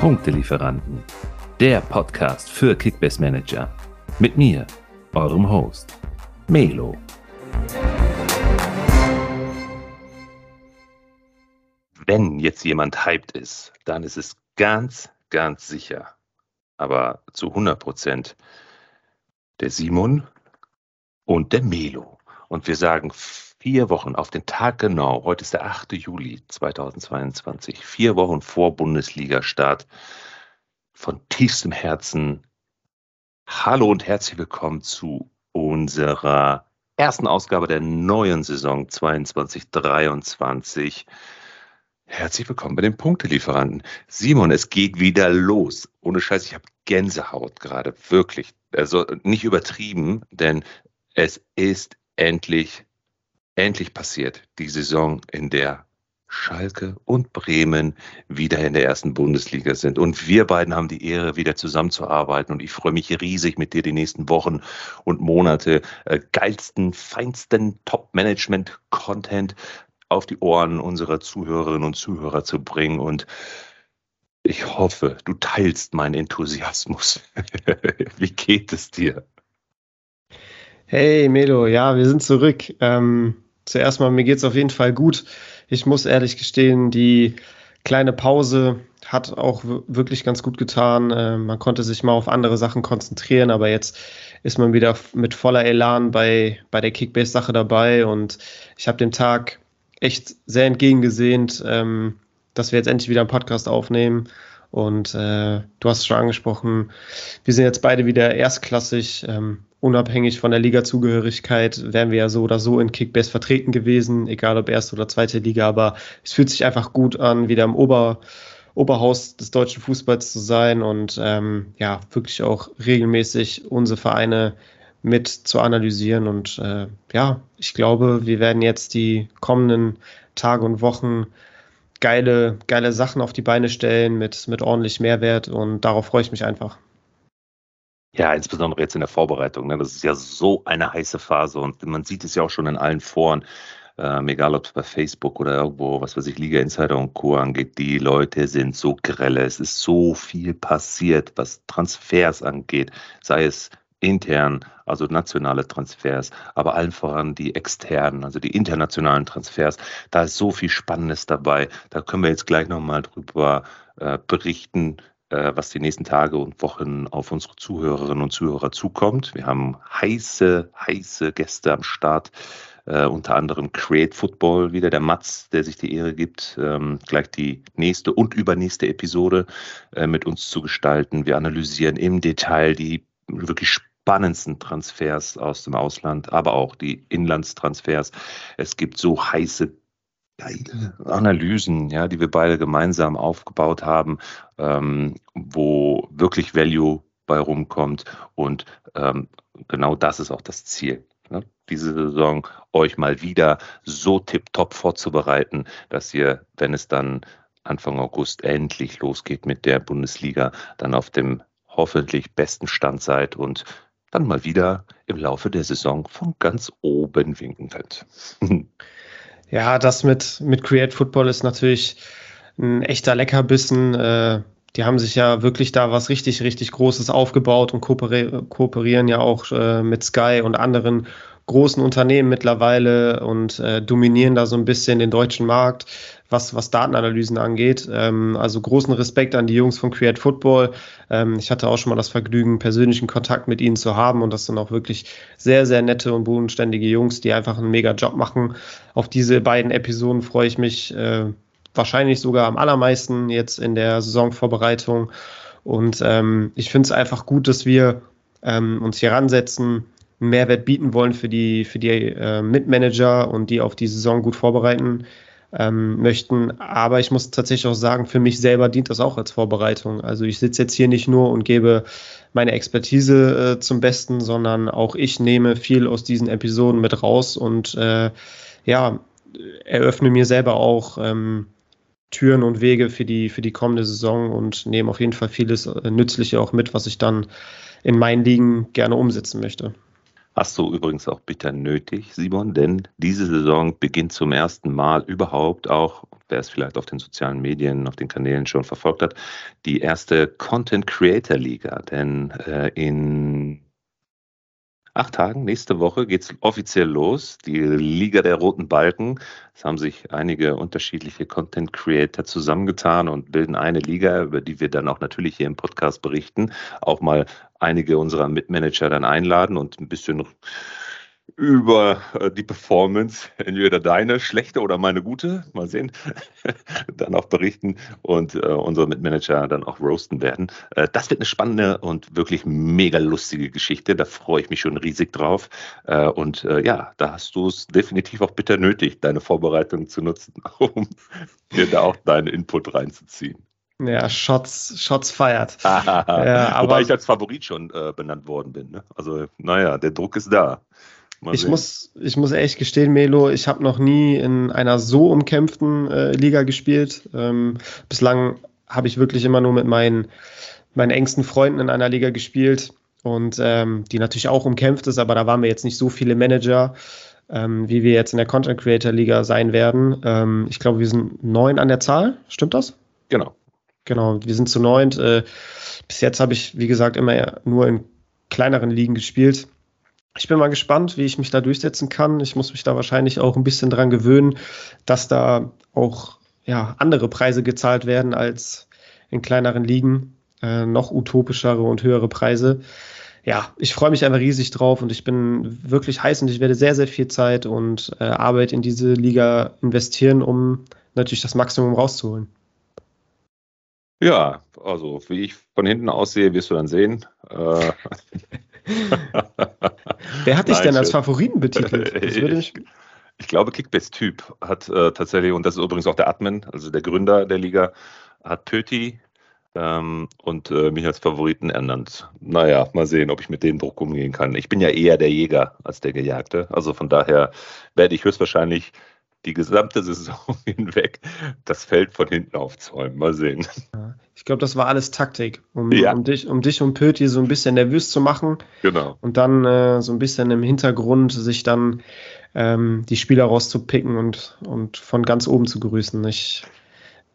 Punktelieferanten, der Podcast für Kickbase Manager. Mit mir, eurem Host, Melo. Wenn jetzt jemand hyped ist, dann ist es ganz, ganz sicher, aber zu 100 Prozent der Simon und der Melo. Und wir sagen vier Wochen auf den Tag genau, heute ist der 8. Juli 2022, vier Wochen vor Bundesliga-Start, von tiefstem Herzen Hallo und herzlich willkommen zu unserer ersten Ausgabe der neuen Saison 22-23. Herzlich willkommen bei den Punktelieferanten. Simon, es geht wieder los. Ohne Scheiß, ich habe Gänsehaut gerade, wirklich. Also nicht übertrieben, denn es ist endlich endlich passiert. Die Saison, in der Schalke und Bremen wieder in der ersten Bundesliga sind. Und wir beiden haben die Ehre, wieder zusammenzuarbeiten. Und ich freue mich riesig, mit dir die nächsten Wochen und Monate äh, geilsten, feinsten Top-Management-Content auf die Ohren unserer Zuhörerinnen und Zuhörer zu bringen. Und ich hoffe, du teilst meinen Enthusiasmus. Wie geht es dir? Hey Melo, ja, wir sind zurück. Ähm, zuerst mal, mir geht es auf jeden Fall gut. Ich muss ehrlich gestehen, die kleine Pause hat auch wirklich ganz gut getan. Äh, man konnte sich mal auf andere Sachen konzentrieren, aber jetzt ist man wieder mit voller Elan bei, bei der Kickbase-Sache dabei und ich habe dem Tag echt sehr entgegengesehnt, ähm, dass wir jetzt endlich wieder einen Podcast aufnehmen. Und äh, du hast es schon angesprochen, wir sind jetzt beide wieder erstklassig. Ähm, unabhängig von der Liga-Zugehörigkeit wären wir ja so oder so in Kickbase vertreten gewesen, egal ob erste oder zweite Liga, aber es fühlt sich einfach gut an, wieder im Ober, Oberhaus des deutschen Fußballs zu sein und ähm, ja, wirklich auch regelmäßig unsere Vereine mit zu analysieren. Und äh, ja, ich glaube, wir werden jetzt die kommenden Tage und Wochen geile, geile Sachen auf die Beine stellen mit, mit ordentlich Mehrwert und darauf freue ich mich einfach. Ja, insbesondere jetzt in der Vorbereitung. Ne? Das ist ja so eine heiße Phase und man sieht es ja auch schon in allen Foren, ähm, egal ob es bei Facebook oder irgendwo, was weiß ich, Liga Insider und Co. angeht. Die Leute sind so grelle. Es ist so viel passiert, was Transfers angeht, sei es intern, also nationale Transfers, aber allen voran die externen, also die internationalen Transfers. Da ist so viel Spannendes dabei. Da können wir jetzt gleich nochmal drüber äh, berichten, äh, was die nächsten Tage und Wochen auf unsere Zuhörerinnen und Zuhörer zukommt. Wir haben heiße, heiße Gäste am Start. Uh, unter anderem Create Football, wieder der Mats, der sich die Ehre gibt, ähm, gleich die nächste und übernächste Episode äh, mit uns zu gestalten. Wir analysieren im Detail die wirklich spannendsten Transfers aus dem Ausland, aber auch die Inlandstransfers. Es gibt so heiße geile Analysen, ja, die wir beide gemeinsam aufgebaut haben, ähm, wo wirklich Value bei rumkommt. Und ähm, genau das ist auch das Ziel. Ne? Diese Saison euch mal wieder so tipptopp vorzubereiten, dass ihr, wenn es dann Anfang August endlich losgeht mit der Bundesliga, dann auf dem hoffentlich besten Stand seid und dann mal wieder im Laufe der Saison von ganz oben winken könnt. Ja, das mit, mit Create Football ist natürlich ein echter Leckerbissen. Äh, die haben sich ja wirklich da was richtig, richtig Großes aufgebaut und kooperieren ja auch äh, mit Sky und anderen großen Unternehmen mittlerweile und äh, dominieren da so ein bisschen den deutschen Markt, was, was Datenanalysen angeht. Ähm, also großen Respekt an die Jungs von Create Football. Ähm, ich hatte auch schon mal das Vergnügen, persönlichen Kontakt mit ihnen zu haben und das sind auch wirklich sehr, sehr nette und bodenständige Jungs, die einfach einen mega Job machen. Auf diese beiden Episoden freue ich mich äh, wahrscheinlich sogar am allermeisten jetzt in der Saisonvorbereitung. Und ähm, ich finde es einfach gut, dass wir ähm, uns hier ransetzen, Mehrwert bieten wollen für die, für die äh, Mitmanager und die auf die Saison gut vorbereiten ähm, möchten. Aber ich muss tatsächlich auch sagen, für mich selber dient das auch als Vorbereitung. Also ich sitze jetzt hier nicht nur und gebe meine Expertise äh, zum Besten, sondern auch ich nehme viel aus diesen Episoden mit raus und äh, ja, eröffne mir selber auch ähm, Türen und Wege für die, für die kommende Saison und nehme auf jeden Fall vieles äh, Nützliche auch mit, was ich dann in meinen Ligen gerne umsetzen möchte. Hast du übrigens auch bitter nötig, Simon, denn diese Saison beginnt zum ersten Mal überhaupt auch wer es vielleicht auf den sozialen Medien, auf den Kanälen schon verfolgt hat, die erste Content Creator Liga. Denn äh, in acht Tagen, nächste Woche, geht es offiziell los. Die Liga der Roten Balken. Es haben sich einige unterschiedliche Content Creator zusammengetan und bilden eine Liga, über die wir dann auch natürlich hier im Podcast berichten. Auch mal einige unserer Mitmanager dann einladen und ein bisschen über äh, die Performance, entweder deine schlechte oder meine gute, mal sehen, dann auch berichten und äh, unsere Mitmanager dann auch roasten werden. Äh, das wird eine spannende und wirklich mega lustige Geschichte. Da freue ich mich schon riesig drauf. Äh, und äh, ja, da hast du es definitiv auch bitter nötig, deine Vorbereitung zu nutzen, um dir da auch deinen Input reinzuziehen. Ja, Shots, Shots feiert. ja, aber Wobei ich als Favorit schon äh, benannt worden bin. Ne? Also, naja, der Druck ist da. Mal ich muss, ich muss ehrlich gestehen, Melo, ich habe noch nie in einer so umkämpften äh, Liga gespielt. Ähm, bislang habe ich wirklich immer nur mit meinen, meinen engsten Freunden in einer Liga gespielt und ähm, die natürlich auch umkämpft ist, aber da waren wir jetzt nicht so viele Manager, ähm, wie wir jetzt in der Content Creator Liga sein werden. Ähm, ich glaube, wir sind neun an der Zahl. Stimmt das? Genau. Genau, wir sind zu neunt. Äh, bis jetzt habe ich, wie gesagt, immer nur in kleineren Ligen gespielt ich bin mal gespannt, wie ich mich da durchsetzen kann. Ich muss mich da wahrscheinlich auch ein bisschen dran gewöhnen, dass da auch ja, andere Preise gezahlt werden als in kleineren Ligen. Äh, noch utopischere und höhere Preise. Ja, ich freue mich einfach riesig drauf und ich bin wirklich heiß und ich werde sehr, sehr viel Zeit und äh, Arbeit in diese Liga investieren, um natürlich das Maximum rauszuholen. Ja, also wie ich von hinten aussehe, wirst du dann sehen. Äh, Wer hat dich denn als Favoriten betitelt? Ich, ich, glaube, Kickbase-Typ hat äh, tatsächlich, und das ist übrigens auch der Admin, also der Gründer der Liga, hat Pöti ähm, und äh, mich als Favoriten ernannt. Naja, mal sehen, ob ich mit dem Druck umgehen kann. Ich bin ja eher der Jäger als der Gejagte. Also von daher werde ich höchstwahrscheinlich die gesamte Saison hinweg das Feld von hinten aufzäumen. Mal sehen. Ich glaube, das war alles Taktik, um, ja. um, dich, um dich und Pöti so ein bisschen nervös zu machen. Genau. Und dann äh, so ein bisschen im Hintergrund sich dann ähm, die Spieler rauszupicken und, und von ganz oben zu grüßen. Ich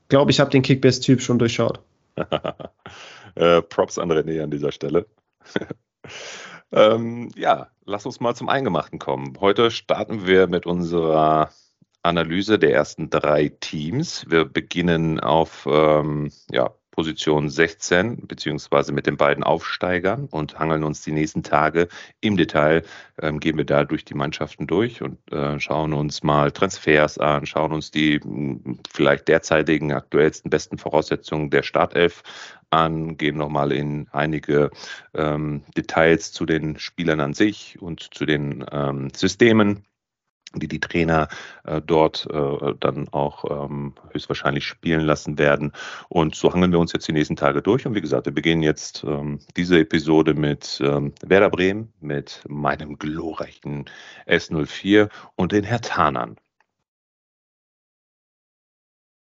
glaube, ich habe den Kickbase-Typ schon durchschaut. äh, Props an René an dieser Stelle. ähm, ja, lass uns mal zum Eingemachten kommen. Heute starten wir mit unserer Analyse der ersten drei Teams. Wir beginnen auf ähm, ja, Position 16, beziehungsweise mit den beiden Aufsteigern und hangeln uns die nächsten Tage im Detail, ähm, gehen wir da durch die Mannschaften durch und äh, schauen uns mal Transfers an, schauen uns die mh, vielleicht derzeitigen aktuellsten besten Voraussetzungen der Startelf an, gehen nochmal in einige ähm, Details zu den Spielern an sich und zu den ähm, Systemen die die Trainer äh, dort äh, dann auch ähm, höchstwahrscheinlich spielen lassen werden. Und so hangeln wir uns jetzt die nächsten Tage durch. Und wie gesagt, wir beginnen jetzt ähm, diese Episode mit ähm, Werder Bremen, mit meinem glorreichen S04 und den Herr Tanern.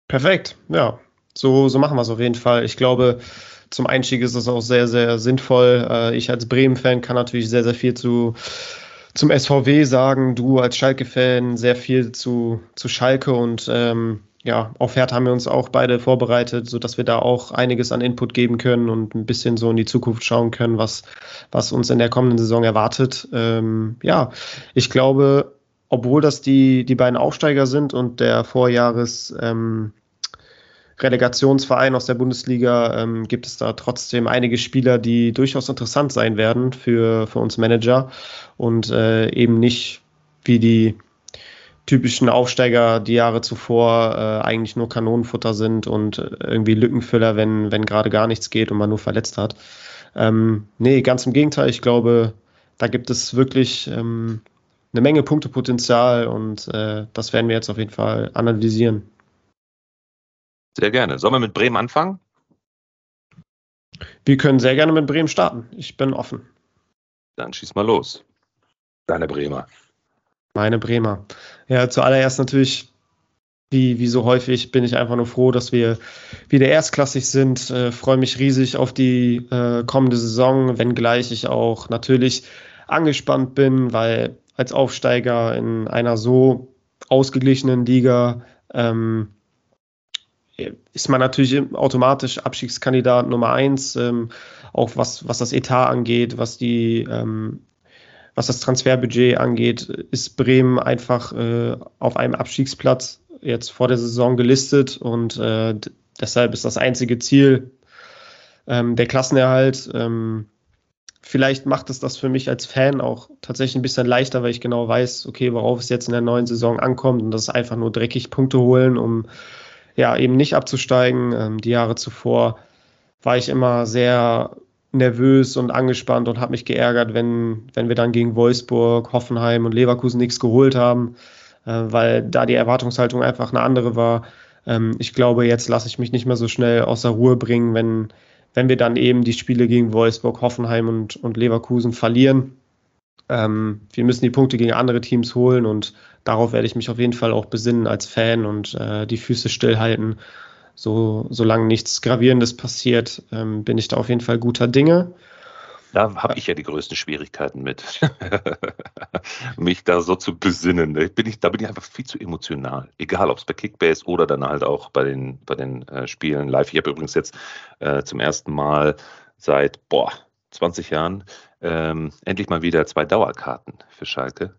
Perfekt, ja. So, so machen wir es auf jeden Fall. Ich glaube, zum Einstieg ist es auch sehr, sehr sinnvoll. Äh, ich als Bremen-Fan kann natürlich sehr, sehr viel zu zum SVW sagen, du als Schalke-Fan sehr viel zu, zu Schalke und ähm, ja, auf Herd haben wir uns auch beide vorbereitet, sodass wir da auch einiges an Input geben können und ein bisschen so in die Zukunft schauen können, was, was uns in der kommenden Saison erwartet. Ähm, ja, ich glaube, obwohl das die, die beiden Aufsteiger sind und der Vorjahres ähm, Relegationsverein aus der Bundesliga ähm, gibt es da trotzdem einige Spieler, die durchaus interessant sein werden für, für uns Manager und äh, eben nicht wie die typischen Aufsteiger die Jahre zuvor äh, eigentlich nur Kanonenfutter sind und irgendwie Lückenfüller, wenn, wenn gerade gar nichts geht und man nur verletzt hat. Ähm, nee, ganz im Gegenteil, ich glaube, da gibt es wirklich ähm, eine Menge Punktepotenzial und äh, das werden wir jetzt auf jeden Fall analysieren. Sehr gerne. Sollen wir mit Bremen anfangen? Wir können sehr gerne mit Bremen starten. Ich bin offen. Dann schieß mal los. Deine Bremer. Meine Bremer. Ja, zuallererst natürlich, wie, wie so häufig, bin ich einfach nur froh, dass wir wieder erstklassig sind. Äh, Freue mich riesig auf die äh, kommende Saison, wenngleich ich auch natürlich angespannt bin, weil als Aufsteiger in einer so ausgeglichenen Liga ähm, ist man natürlich automatisch Abstiegskandidat Nummer eins, ähm, auch was, was das Etat angeht, was die ähm, was das Transferbudget angeht, ist Bremen einfach äh, auf einem Abstiegsplatz jetzt vor der Saison gelistet und äh, deshalb ist das einzige Ziel ähm, der Klassenerhalt. Ähm, vielleicht macht es das für mich als Fan auch tatsächlich ein bisschen leichter, weil ich genau weiß, okay, worauf es jetzt in der neuen Saison ankommt und das ist einfach nur dreckig Punkte holen, um ja eben nicht abzusteigen. Ähm, die Jahre zuvor war ich immer sehr nervös und angespannt und habe mich geärgert, wenn, wenn wir dann gegen Wolfsburg, Hoffenheim und Leverkusen nichts geholt haben, äh, weil da die Erwartungshaltung einfach eine andere war. Ähm, ich glaube, jetzt lasse ich mich nicht mehr so schnell außer Ruhe bringen, wenn, wenn wir dann eben die Spiele gegen Wolfsburg, Hoffenheim und, und Leverkusen verlieren. Ähm, wir müssen die Punkte gegen andere Teams holen und darauf werde ich mich auf jeden Fall auch besinnen als Fan und äh, die Füße stillhalten so, solange nichts Gravierendes passiert, ähm, bin ich da auf jeden Fall guter Dinge. Da habe ich ja die größten Schwierigkeiten mit, mich da so zu besinnen. Da bin ich, da bin ich einfach viel zu emotional. Egal, ob es bei Kickbase oder dann halt auch bei den, bei den äh, Spielen live. Ich habe übrigens jetzt äh, zum ersten Mal seit boah, 20 Jahren ähm, endlich mal wieder zwei Dauerkarten für Schalke.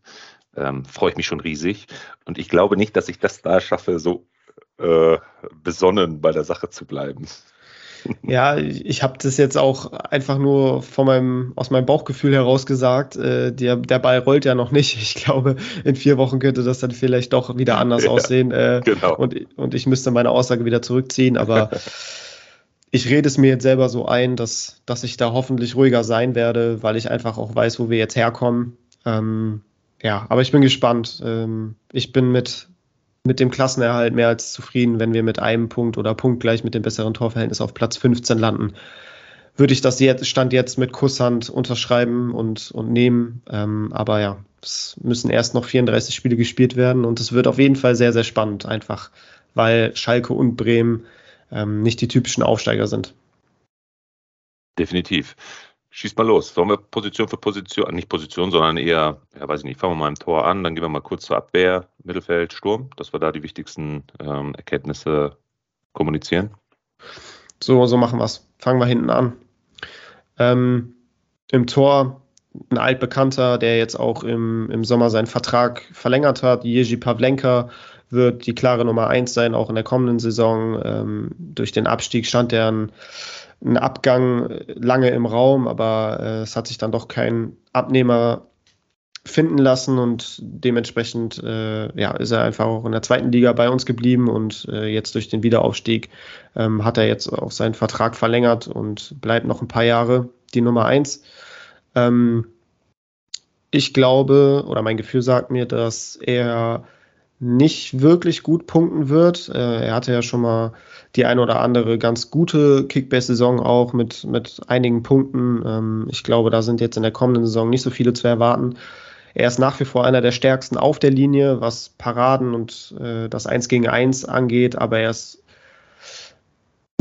Ähm, Freue ich mich schon riesig. Und ich glaube nicht, dass ich das da schaffe, so äh, besonnen bei der Sache zu bleiben. Ja, ich habe das jetzt auch einfach nur von meinem, aus meinem Bauchgefühl heraus gesagt. Äh, der, der Ball rollt ja noch nicht. Ich glaube, in vier Wochen könnte das dann vielleicht doch wieder anders ja, aussehen. Äh, genau. und, und ich müsste meine Aussage wieder zurückziehen. Aber ich rede es mir jetzt selber so ein, dass, dass ich da hoffentlich ruhiger sein werde, weil ich einfach auch weiß, wo wir jetzt herkommen. Ähm, ja, aber ich bin gespannt. Ähm, ich bin mit mit dem Klassenerhalt mehr als zufrieden, wenn wir mit einem Punkt oder punktgleich mit dem besseren Torverhältnis auf Platz 15 landen. Würde ich das jetzt, Stand jetzt mit Kusshand unterschreiben und, und nehmen. Ähm, aber ja, es müssen erst noch 34 Spiele gespielt werden und es wird auf jeden Fall sehr, sehr spannend, einfach weil Schalke und Bremen ähm, nicht die typischen Aufsteiger sind. Definitiv. Schieß mal los. Sollen wir Position für Position, nicht Position, sondern eher, ja, weiß ich nicht, fangen wir mal im Tor an, dann gehen wir mal kurz zur Abwehr, Mittelfeld, Sturm, dass wir da die wichtigsten ähm, Erkenntnisse kommunizieren. So, so machen wir es. Fangen wir hinten an. Ähm, Im Tor ein altbekannter, der jetzt auch im, im Sommer seinen Vertrag verlängert hat. Jerzy Pavlenka wird die klare Nummer eins sein, auch in der kommenden Saison. Ähm, durch den Abstieg stand er ein ein Abgang lange im Raum, aber äh, es hat sich dann doch kein Abnehmer finden lassen und dementsprechend äh, ja, ist er einfach auch in der zweiten Liga bei uns geblieben und äh, jetzt durch den Wiederaufstieg ähm, hat er jetzt auch seinen Vertrag verlängert und bleibt noch ein paar Jahre die Nummer eins. Ähm, ich glaube, oder mein Gefühl sagt mir, dass er nicht wirklich gut punkten wird. Äh, er hatte ja schon mal die eine oder andere ganz gute Kickbase-Saison auch mit, mit einigen Punkten. Ähm, ich glaube, da sind jetzt in der kommenden Saison nicht so viele zu erwarten. Er ist nach wie vor einer der stärksten auf der Linie, was Paraden und äh, das 1 gegen 1 angeht, aber er ist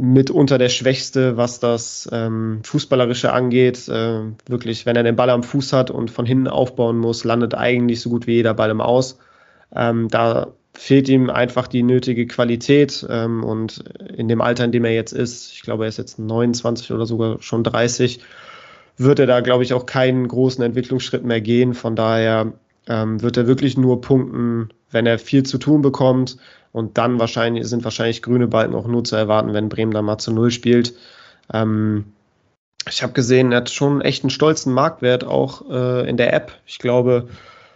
mitunter der Schwächste, was das ähm, Fußballerische angeht. Äh, wirklich, wenn er den Ball am Fuß hat und von hinten aufbauen muss, landet eigentlich so gut wie jeder Ball im Aus. Ähm, da fehlt ihm einfach die nötige Qualität ähm, und in dem Alter, in dem er jetzt ist, ich glaube, er ist jetzt 29 oder sogar schon 30, wird er da, glaube ich, auch keinen großen Entwicklungsschritt mehr gehen. Von daher ähm, wird er wirklich nur punkten, wenn er viel zu tun bekommt. Und dann wahrscheinlich sind wahrscheinlich grüne Balken auch nur zu erwarten, wenn Bremen dann mal zu Null spielt. Ähm, ich habe gesehen, er hat schon echt einen stolzen Marktwert auch äh, in der App. Ich glaube,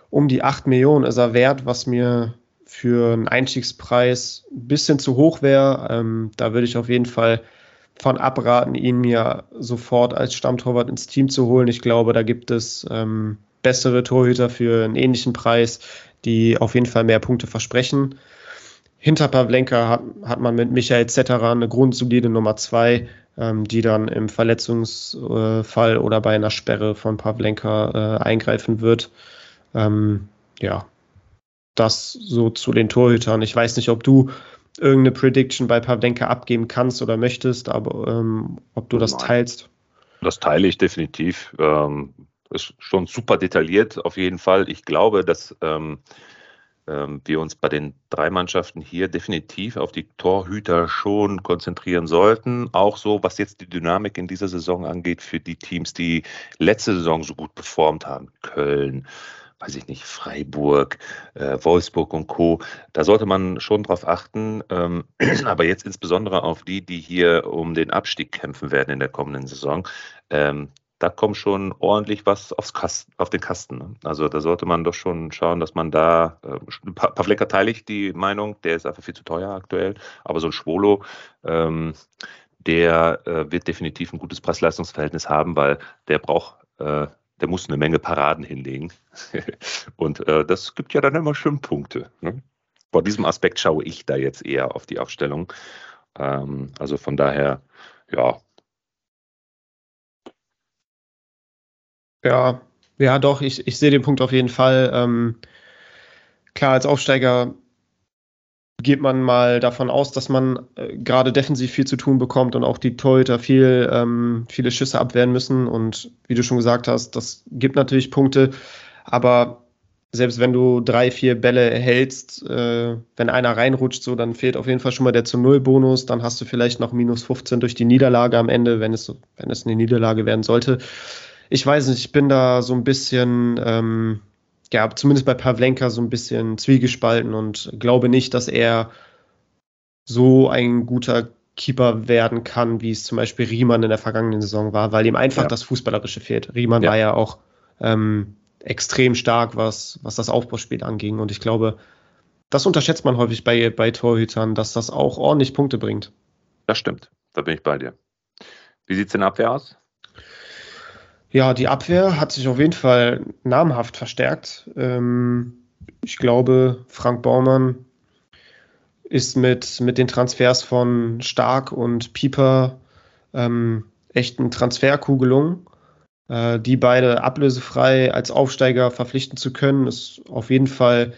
um die 8 Millionen ist er wert, was mir für einen Einstiegspreis ein bisschen zu hoch wäre. Ähm, da würde ich auf jeden Fall von abraten, ihn mir sofort als Stammtorwart ins Team zu holen. Ich glaube, da gibt es ähm, bessere Torhüter für einen ähnlichen Preis, die auf jeden Fall mehr Punkte versprechen. Hinter Pavlenka hat, hat man mit Michael Zetterer eine grundsolide Nummer 2, ähm, die dann im Verletzungsfall oder bei einer Sperre von Pavlenka äh, eingreifen wird. Ähm, ja, das so zu den Torhütern. Ich weiß nicht, ob du irgendeine Prediction bei Pavlenka abgeben kannst oder möchtest, aber ähm, ob du das Nein. teilst. Das teile ich definitiv. Ähm, ist schon super detailliert auf jeden Fall. Ich glaube, dass ähm, ähm, wir uns bei den drei Mannschaften hier definitiv auf die Torhüter schon konzentrieren sollten. Auch so, was jetzt die Dynamik in dieser Saison angeht, für die Teams, die letzte Saison so gut performt haben. Köln, weiß ich nicht, Freiburg, äh, Wolfsburg und Co. Da sollte man schon drauf achten, ähm, aber jetzt insbesondere auf die, die hier um den Abstieg kämpfen werden in der kommenden Saison. Ähm, da kommt schon ordentlich was aufs Kasten, auf den Kasten. Ne? Also da sollte man doch schon schauen, dass man da, äh, paar Flecker teile ich die Meinung, der ist einfach viel zu teuer aktuell, aber so ein Schwolo, ähm, der äh, wird definitiv ein gutes Preis-Leistungs-Verhältnis haben, weil der braucht, äh, der muss eine Menge Paraden hinlegen. Und äh, das gibt ja dann immer schön Punkte. Ne? Vor diesem Aspekt schaue ich da jetzt eher auf die Aufstellung. Ähm, also von daher, ja, Ja, ja, doch, ich, ich sehe den Punkt auf jeden Fall. Ähm, klar, als Aufsteiger geht man mal davon aus, dass man äh, gerade defensiv viel zu tun bekommt und auch die Torhüter viel, ähm, viele Schüsse abwehren müssen. Und wie du schon gesagt hast, das gibt natürlich Punkte. Aber selbst wenn du drei, vier Bälle hältst, äh, wenn einer reinrutscht, so, dann fehlt auf jeden Fall schon mal der zu Null Bonus. Dann hast du vielleicht noch minus 15 durch die Niederlage am Ende, wenn es, wenn es eine Niederlage werden sollte ich weiß nicht, ich bin da so ein bisschen, ähm, ja, zumindest bei Pavlenka so ein bisschen zwiegespalten und glaube nicht, dass er so ein guter Keeper werden kann, wie es zum Beispiel Riemann in der vergangenen Saison war, weil ihm einfach ja. das Fußballerische fehlt. Riemann ja. war ja auch ähm, extrem stark, was, was das Aufbauspiel anging. Und ich glaube, das unterschätzt man häufig bei, bei Torhütern, dass das auch ordentlich Punkte bringt. Das stimmt, da bin ich bei dir. Wie sieht es in der Abwehr aus? Ja, die Abwehr hat sich auf jeden Fall namhaft verstärkt. Ähm, ich glaube, Frank Baumann ist mit, mit den Transfers von Stark und Pieper ähm, echt ein Transferkugelung. Äh, die beide ablösefrei als Aufsteiger verpflichten zu können, ist auf jeden Fall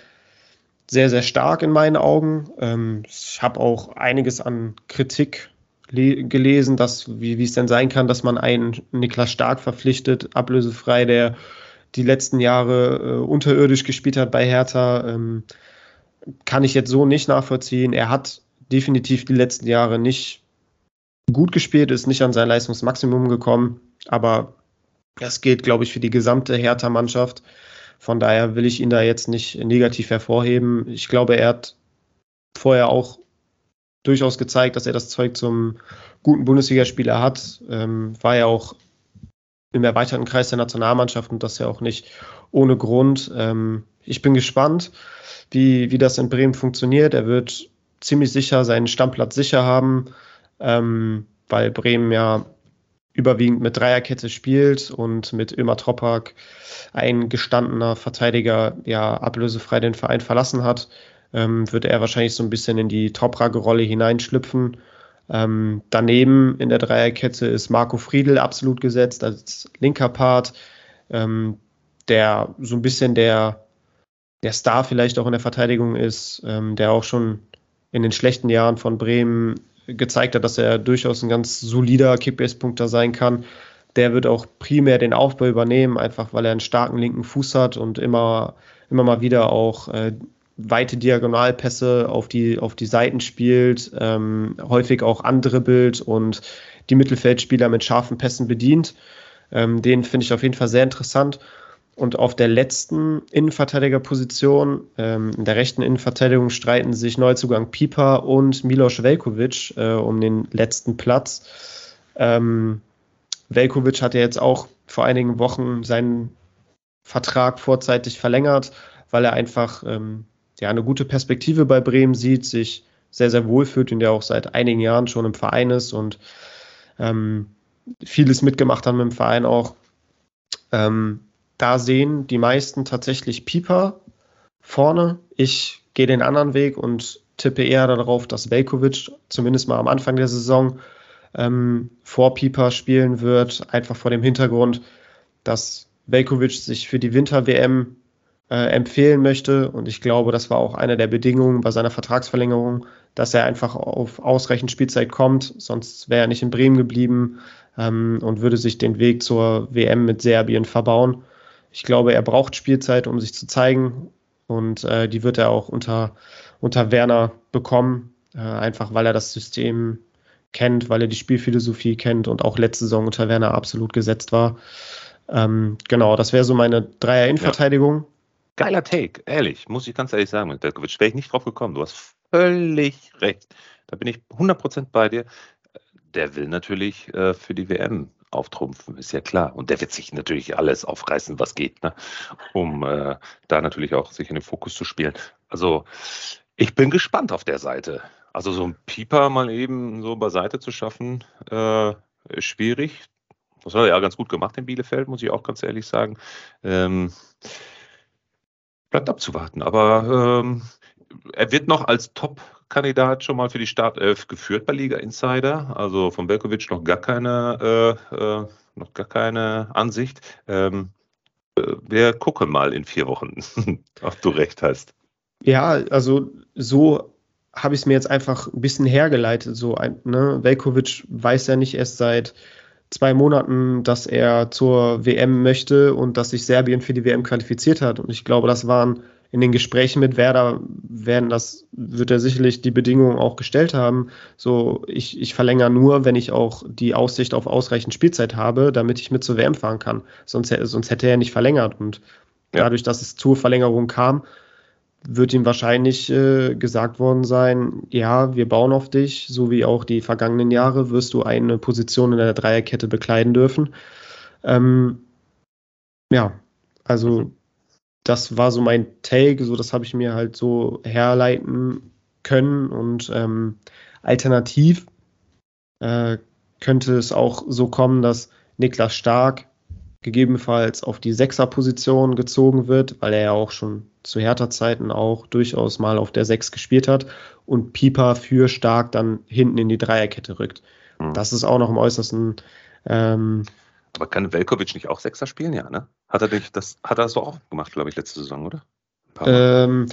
sehr, sehr stark in meinen Augen. Ähm, ich habe auch einiges an Kritik gelesen, dass, wie, wie es denn sein kann, dass man einen Niklas Stark verpflichtet, ablösefrei, der die letzten Jahre äh, unterirdisch gespielt hat bei Hertha. Ähm, kann ich jetzt so nicht nachvollziehen. Er hat definitiv die letzten Jahre nicht gut gespielt, ist nicht an sein Leistungsmaximum gekommen, aber das gilt, glaube ich, für die gesamte Hertha-Mannschaft. Von daher will ich ihn da jetzt nicht negativ hervorheben. Ich glaube, er hat vorher auch durchaus gezeigt, dass er das Zeug zum guten Bundesligaspieler hat. Ähm, war ja auch im erweiterten Kreis der Nationalmannschaft und das ja auch nicht ohne Grund. Ähm, ich bin gespannt, wie, wie das in Bremen funktioniert. Er wird ziemlich sicher seinen Stammplatz sicher haben, ähm, weil Bremen ja überwiegend mit Dreierkette spielt und mit Ömer Tropak ein gestandener Verteidiger ja ablösefrei den Verein verlassen hat ähm, wird er wahrscheinlich so ein bisschen in die Toprage-Rolle hineinschlüpfen. Ähm, daneben in der Dreierkette ist Marco Friedl absolut gesetzt als linker Part, ähm, der so ein bisschen der, der Star vielleicht auch in der Verteidigung ist, ähm, der auch schon in den schlechten Jahren von Bremen gezeigt hat, dass er durchaus ein ganz solider Kickbase-Punkter sein kann. Der wird auch primär den Aufbau übernehmen, einfach weil er einen starken linken Fuß hat und immer, immer mal wieder auch äh, weite Diagonalpässe auf die, auf die Seiten spielt, ähm, häufig auch andribbelt und die Mittelfeldspieler mit scharfen Pässen bedient. Ähm, den finde ich auf jeden Fall sehr interessant. Und auf der letzten Innenverteidigerposition, ähm, in der rechten Innenverteidigung, streiten sich Neuzugang Pieper und Milos Velkovic äh, um den letzten Platz. Ähm, Velkovic hat ja jetzt auch vor einigen Wochen seinen Vertrag vorzeitig verlängert, weil er einfach ähm, ja eine gute Perspektive bei Bremen sieht, sich sehr, sehr wohl fühlt und der auch seit einigen Jahren schon im Verein ist und ähm, vieles mitgemacht hat mit dem Verein auch. Ähm, da sehen die meisten tatsächlich Pieper vorne. Ich gehe den anderen Weg und tippe eher darauf, dass Velkovic zumindest mal am Anfang der Saison ähm, vor Pieper spielen wird, einfach vor dem Hintergrund, dass Velkovic sich für die Winter-WM äh, empfehlen möchte. Und ich glaube, das war auch eine der Bedingungen bei seiner Vertragsverlängerung, dass er einfach auf ausreichend Spielzeit kommt. Sonst wäre er nicht in Bremen geblieben ähm, und würde sich den Weg zur WM mit Serbien verbauen. Ich glaube, er braucht Spielzeit, um sich zu zeigen. und äh, die wird er auch unter, unter Werner bekommen, äh, einfach weil er das System kennt, weil er die Spielphilosophie kennt und auch letzte Saison unter Werner absolut gesetzt war. Ähm, genau, das wäre so meine Dreier-Innenverteidigung. Ja. Geiler Take, ehrlich, muss ich ganz ehrlich sagen, mit wäre ich nicht drauf gekommen. Du hast völlig recht. Da bin ich 100% bei dir. Der will natürlich äh, für die WM auftrumpfen, ist ja klar. Und der wird sich natürlich alles aufreißen, was geht, ne? um äh, da natürlich auch sich in den Fokus zu spielen. Also ich bin gespannt auf der Seite. Also so ein Pieper mal eben so beiseite zu schaffen, äh, ist schwierig. Das hat er ja ganz gut gemacht in Bielefeld, muss ich auch ganz ehrlich sagen. Ähm, bleibt abzuwarten. Aber ähm, er wird noch als Top-Kandidat schon mal für die Startelf geführt bei Liga Insider. Also von Belkovic noch gar keine, äh, äh, noch gar keine Ansicht. Ähm, äh, wir gucken mal in vier Wochen, ob du recht hast. Ja, also so habe ich es mir jetzt einfach ein bisschen hergeleitet. So ne? Velkovic weiß ja nicht erst seit zwei Monaten, dass er zur WM möchte und dass sich Serbien für die WM qualifiziert hat. Und ich glaube, das waren in den Gesprächen mit Werder werden das, wird er sicherlich die Bedingungen auch gestellt haben. So, ich, ich verlängere nur, wenn ich auch die Aussicht auf ausreichend Spielzeit habe, damit ich mit zur WM fahren kann. Sonst, sonst hätte er nicht verlängert. Und dadurch, dass es zur Verlängerung kam, wird ihm wahrscheinlich äh, gesagt worden sein, ja, wir bauen auf dich, so wie auch die vergangenen Jahre wirst du eine Position in der Dreierkette bekleiden dürfen. Ähm, ja, also das war so mein Take, so das habe ich mir halt so herleiten können und ähm, alternativ äh, könnte es auch so kommen, dass Niklas Stark gegebenenfalls auf die Sechserposition gezogen wird, weil er ja auch schon zu härter Zeiten auch durchaus mal auf der Sechs gespielt hat und Pieper für Stark dann hinten in die Dreierkette rückt. Mhm. Das ist auch noch im äußersten. Ähm, Aber kann Velkovic nicht auch Sechser spielen? Ja, ne? Hat er nicht, das hat er das doch auch gemacht, glaube ich, letzte Saison, oder? Ähm,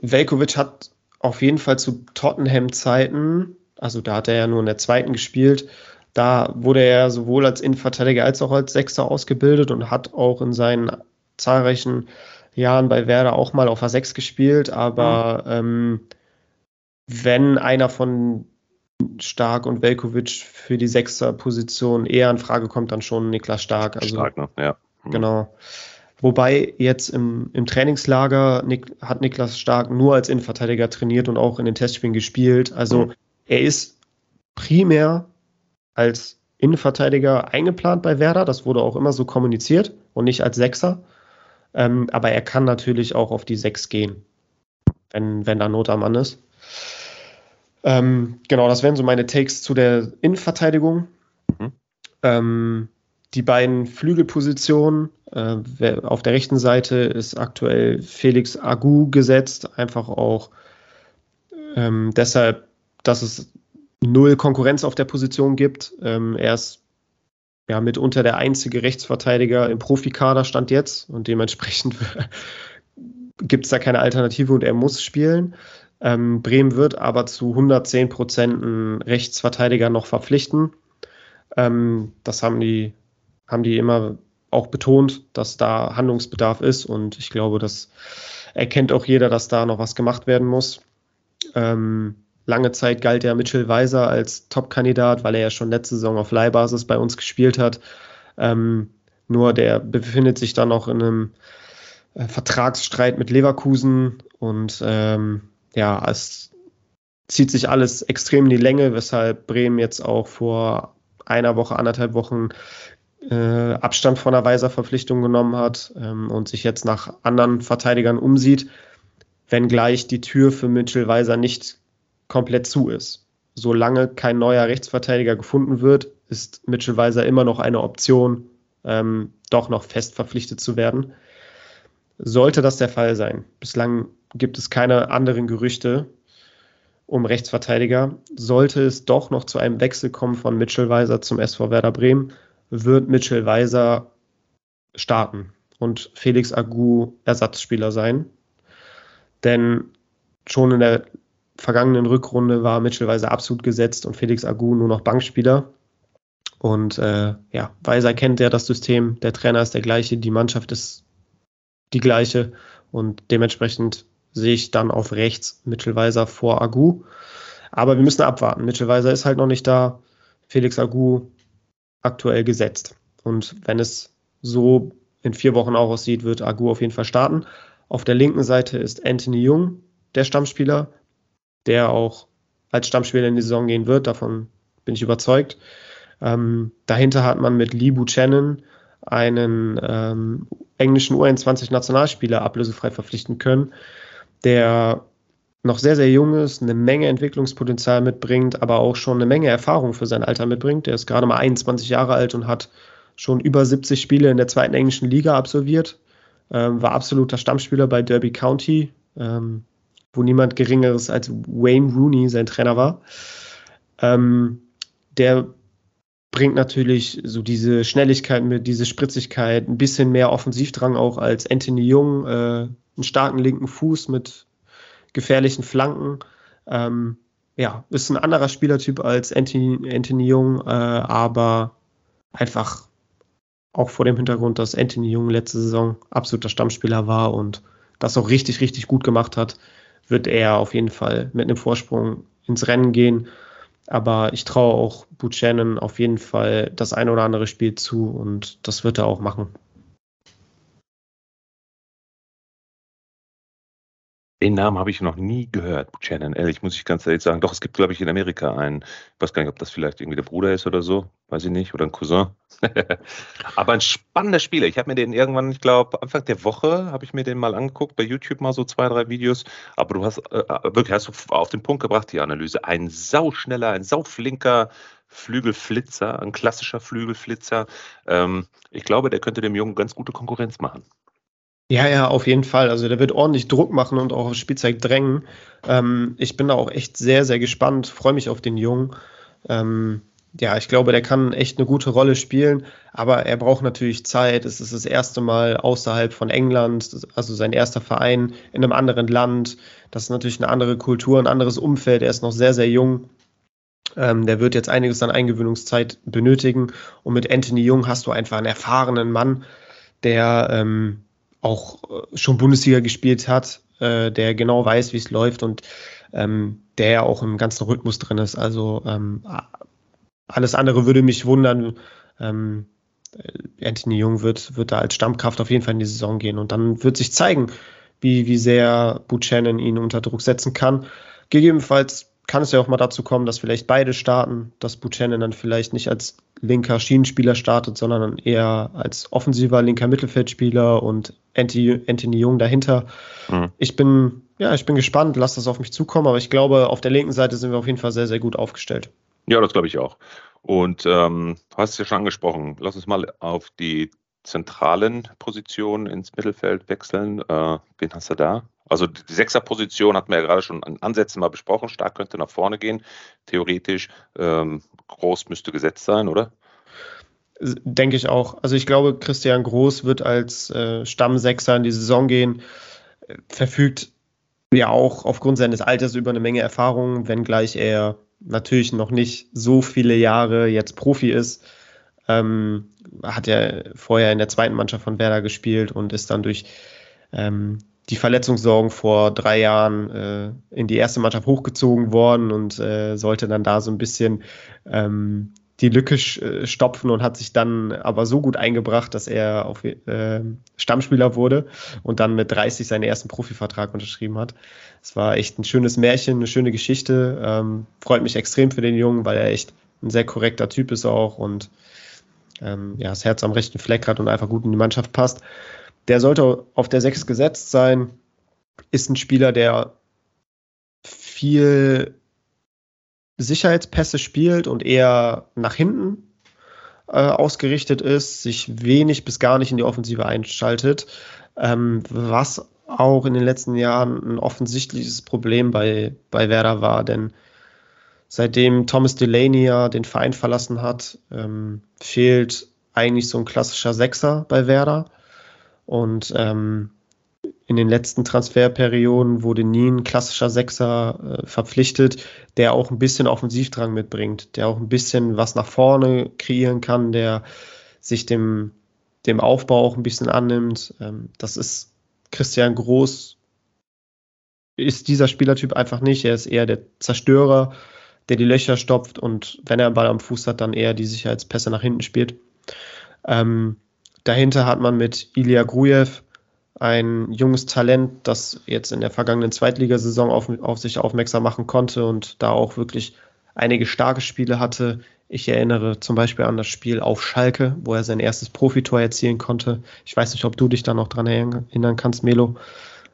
Velkovic hat auf jeden Fall zu Tottenham-Zeiten, also da hat er ja nur in der zweiten gespielt, da wurde er sowohl als Innenverteidiger als auch als Sechser ausgebildet und hat auch in seinen zahlreichen Jahren bei Werder auch mal auf A6 gespielt, aber mhm. ähm, wenn einer von Stark und Velkovic für die Sechser-Position eher in Frage kommt, dann schon Niklas Stark. Also, Stark, ne? ja. Mhm. Genau. Wobei jetzt im, im Trainingslager Nik, hat Niklas Stark nur als Innenverteidiger trainiert und auch in den Testspielen gespielt. Also mhm. er ist primär als Innenverteidiger eingeplant bei Werder. Das wurde auch immer so kommuniziert und nicht als Sechser. Ähm, aber er kann natürlich auch auf die Sechs gehen, wenn, wenn da Not am Mann ist. Ähm, genau, das wären so meine Takes zu der Innenverteidigung. Mhm. Ähm, die beiden Flügelpositionen. Äh, auf der rechten Seite ist aktuell Felix Agu gesetzt, einfach auch ähm, deshalb, dass es null Konkurrenz auf der Position gibt. Ähm, er ist ja mitunter der einzige Rechtsverteidiger im Profikader stand jetzt und dementsprechend gibt es da keine Alternative und er muss spielen. Ähm, Bremen wird aber zu 110 Prozent einen Rechtsverteidiger noch verpflichten. Ähm, das haben die, haben die immer auch betont, dass da Handlungsbedarf ist und ich glaube, das erkennt auch jeder, dass da noch was gemacht werden muss. Ähm, Lange Zeit galt ja Mitchell Weiser als Top-Kandidat, weil er ja schon letzte Saison auf Leihbasis bei uns gespielt hat. Ähm, nur der befindet sich dann noch in einem äh, Vertragsstreit mit Leverkusen und ähm, ja, es zieht sich alles extrem in die Länge, weshalb Bremen jetzt auch vor einer Woche, anderthalb Wochen äh, Abstand von der Weiser-Verpflichtung genommen hat ähm, und sich jetzt nach anderen Verteidigern umsieht, wenngleich die Tür für Mitchell Weiser nicht komplett zu ist. Solange kein neuer Rechtsverteidiger gefunden wird, ist Mitchell Weiser immer noch eine Option, ähm, doch noch fest verpflichtet zu werden. Sollte das der Fall sein, bislang gibt es keine anderen Gerüchte um Rechtsverteidiger. Sollte es doch noch zu einem Wechsel kommen von Mitchell Weiser zum SV Werder Bremen, wird Mitchell Weiser starten und Felix Agu Ersatzspieler sein. Denn schon in der vergangenen Rückrunde war Mitchell Weiser absolut gesetzt und Felix Agu nur noch Bankspieler. Und äh, ja, Weiser kennt ja das System, der Trainer ist der gleiche, die Mannschaft ist die gleiche Und dementsprechend sehe ich dann auf rechts Mitchellweiser vor Agu. Aber wir müssen abwarten. Mitchellweiser ist halt noch nicht da. Felix Agu aktuell gesetzt. Und wenn es so in vier Wochen auch aussieht, wird Agu auf jeden Fall starten. Auf der linken Seite ist Anthony Jung, der Stammspieler, der auch als Stammspieler in die Saison gehen wird. Davon bin ich überzeugt. Ähm, dahinter hat man mit Lee Buchanan einen ähm, englischen U21-Nationalspieler ablösefrei verpflichten können, der noch sehr, sehr jung ist, eine Menge Entwicklungspotenzial mitbringt, aber auch schon eine Menge Erfahrung für sein Alter mitbringt. Der ist gerade mal 21 Jahre alt und hat schon über 70 Spiele in der zweiten englischen Liga absolviert, ähm, war absoluter Stammspieler bei Derby County, ähm, wo niemand Geringeres als Wayne Rooney sein Trainer war. Ähm, der bringt natürlich so diese Schnelligkeit mit, diese Spritzigkeit, ein bisschen mehr Offensivdrang auch als Anthony Jung, äh, einen starken linken Fuß mit gefährlichen Flanken. Ähm, ja, ist ein anderer Spielertyp als Anthony, Anthony Jung, äh, aber einfach auch vor dem Hintergrund, dass Anthony Jung letzte Saison absoluter Stammspieler war und das auch richtig, richtig gut gemacht hat, wird er auf jeden Fall mit einem Vorsprung ins Rennen gehen. Aber ich traue auch Buchanan auf jeden Fall das eine oder andere Spiel zu und das wird er auch machen. Den Namen habe ich noch nie gehört, Buchanan. Ehrlich, muss ich ganz ehrlich sagen. Doch, es gibt, glaube ich, in Amerika einen. Ich weiß gar nicht, ob das vielleicht irgendwie der Bruder ist oder so. Weiß ich nicht. Oder ein Cousin. Aber ein spannender Spieler. Ich habe mir den irgendwann, ich glaube, Anfang der Woche habe ich mir den mal angeguckt. Bei YouTube mal so zwei, drei Videos. Aber du hast äh, äh wirklich hast du auf den Punkt gebracht, die Analyse. Ein sauschneller, ein sauflinker Flügelflitzer, ein klassischer Flügelflitzer. Ähm, ich glaube, der könnte dem Jungen ganz gute Konkurrenz machen. Ja, ja, auf jeden Fall. Also der wird ordentlich Druck machen und auch auf Spielzeit drängen. Ähm, ich bin da auch echt sehr, sehr gespannt, freue mich auf den Jungen. Ähm, ja, ich glaube, der kann echt eine gute Rolle spielen, aber er braucht natürlich Zeit. Es ist das erste Mal außerhalb von England, also sein erster Verein in einem anderen Land. Das ist natürlich eine andere Kultur, ein anderes Umfeld. Er ist noch sehr, sehr jung. Ähm, der wird jetzt einiges an Eingewöhnungszeit benötigen. Und mit Anthony Jung hast du einfach einen erfahrenen Mann, der ähm, auch äh, schon Bundesliga gespielt hat, äh, der genau weiß, wie es läuft und ähm, der ja auch im ganzen Rhythmus drin ist. Also ähm, alles andere würde mich wundern. Ähm, äh, Anthony Jung wird, wird da als Stammkraft auf jeden Fall in die Saison gehen und dann wird sich zeigen, wie, wie sehr Buchanan ihn unter Druck setzen kann. Gegebenenfalls kann es ja auch mal dazu kommen, dass vielleicht beide starten, dass Buchanan dann vielleicht nicht als linker Schienenspieler startet, sondern eher als offensiver linker Mittelfeldspieler und Anthony, Anthony Jung dahinter. Mhm. Ich bin, ja, ich bin gespannt, lass das auf mich zukommen, aber ich glaube, auf der linken Seite sind wir auf jeden Fall sehr, sehr gut aufgestellt. Ja, das glaube ich auch. Und ähm, du hast es ja schon angesprochen, lass uns mal auf die zentralen Positionen ins Mittelfeld wechseln. Äh, wen hast du da? Also die Sechserposition hatten wir ja gerade schon an Ansätzen mal besprochen. Stark könnte nach vorne gehen. Theoretisch ähm, groß müsste gesetzt sein, oder? Denke ich auch. Also ich glaube, Christian Groß wird als äh, Stammsechser in die Saison gehen. Verfügt ja auch aufgrund seines Alters über eine Menge Erfahrung, wenngleich er natürlich noch nicht so viele Jahre jetzt Profi ist. Ähm, hat er vorher in der zweiten Mannschaft von Werder gespielt und ist dann durch ähm, die Verletzungssorgen vor drei Jahren äh, in die erste Mannschaft hochgezogen worden und äh, sollte dann da so ein bisschen ähm, die Lücke äh, stopfen und hat sich dann aber so gut eingebracht, dass er auf, äh, Stammspieler wurde und dann mit 30 seinen ersten Profivertrag unterschrieben hat. Es war echt ein schönes Märchen, eine schöne Geschichte. Ähm, freut mich extrem für den Jungen, weil er echt ein sehr korrekter Typ ist auch und ähm, ja, das Herz am rechten Fleck hat und einfach gut in die Mannschaft passt. Der sollte auf der 6 gesetzt sein, ist ein Spieler, der viel Sicherheitspässe spielt und eher nach hinten äh, ausgerichtet ist, sich wenig bis gar nicht in die Offensive einschaltet, ähm, was auch in den letzten Jahren ein offensichtliches Problem bei, bei Werder war, denn seitdem Thomas Delaney ja den Verein verlassen hat, ähm, fehlt eigentlich so ein klassischer Sechser bei Werder. Und ähm, in den letzten Transferperioden wurde nie ein klassischer Sechser äh, verpflichtet, der auch ein bisschen Offensivdrang mitbringt, der auch ein bisschen was nach vorne kreieren kann, der sich dem, dem Aufbau auch ein bisschen annimmt. Ähm, das ist Christian Groß ist dieser Spielertyp einfach nicht. Er ist eher der Zerstörer, der die Löcher stopft und wenn er einen Ball am Fuß hat, dann eher die Sicherheitspässe nach hinten spielt. Ähm, dahinter hat man mit Ilya Grujew ein junges Talent, das jetzt in der vergangenen Zweitligasaison auf, auf sich aufmerksam machen konnte und da auch wirklich einige starke Spiele hatte. Ich erinnere zum Beispiel an das Spiel auf Schalke, wo er sein erstes Profitor erzielen konnte. Ich weiß nicht, ob du dich da noch dran erinnern kannst, Melo.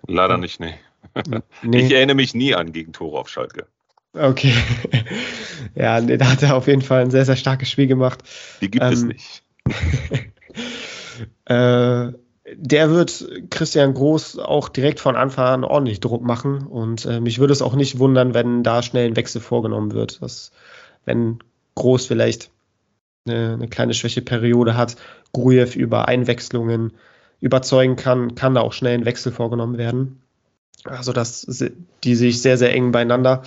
Leider nicht, nee. nee. Ich erinnere mich nie an Gegentore auf Schalke. Okay. ja, da hat er auf jeden Fall ein sehr, sehr starkes Spiel gemacht. Die gibt ähm, es nicht. äh, der wird Christian Groß auch direkt von Anfang an ordentlich Druck machen und äh, mich würde es auch nicht wundern, wenn da schnell ein Wechsel vorgenommen wird. Dass, wenn Groß vielleicht eine, eine kleine Schwächeperiode hat, Grujew über Einwechslungen überzeugen kann, kann da auch schnell ein Wechsel vorgenommen werden. Also das, die sehe ich sehr, sehr eng beieinander.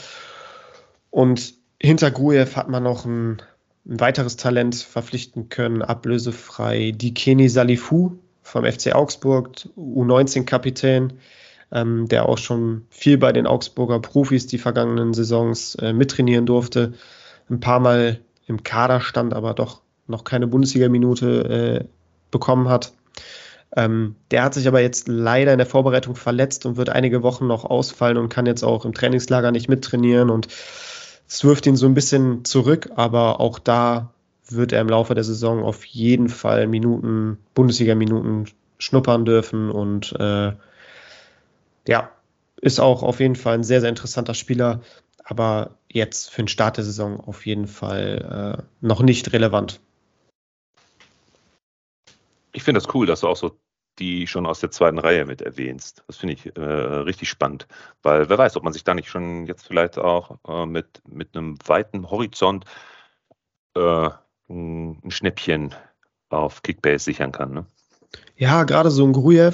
Und hinter Grujew hat man noch ein, ein weiteres Talent verpflichten können, ablösefrei, die Keni Salifu, vom FC Augsburg, U19-Kapitän, ähm, der auch schon viel bei den Augsburger Profis die vergangenen Saisons äh, mittrainieren durfte. Ein paar Mal im Kader stand, aber doch noch keine Bundesliga-Minute äh, bekommen hat. Ähm, der hat sich aber jetzt leider in der Vorbereitung verletzt und wird einige Wochen noch ausfallen und kann jetzt auch im Trainingslager nicht mittrainieren und es wirft ihn so ein bisschen zurück, aber auch da wird er im Laufe der Saison auf jeden Fall Minuten, Bundesliga-Minuten schnuppern dürfen und äh, ja, ist auch auf jeden Fall ein sehr, sehr interessanter Spieler, aber jetzt für den Start der Saison auf jeden Fall äh, noch nicht relevant. Ich finde das cool, dass du auch so die schon aus der zweiten Reihe mit erwähnst. Das finde ich äh, richtig spannend, weil wer weiß, ob man sich da nicht schon jetzt vielleicht auch äh, mit, mit einem weiten Horizont äh, ein Schnäppchen auf Kickbase sichern kann. Ne? Ja, gerade so ein Grujew.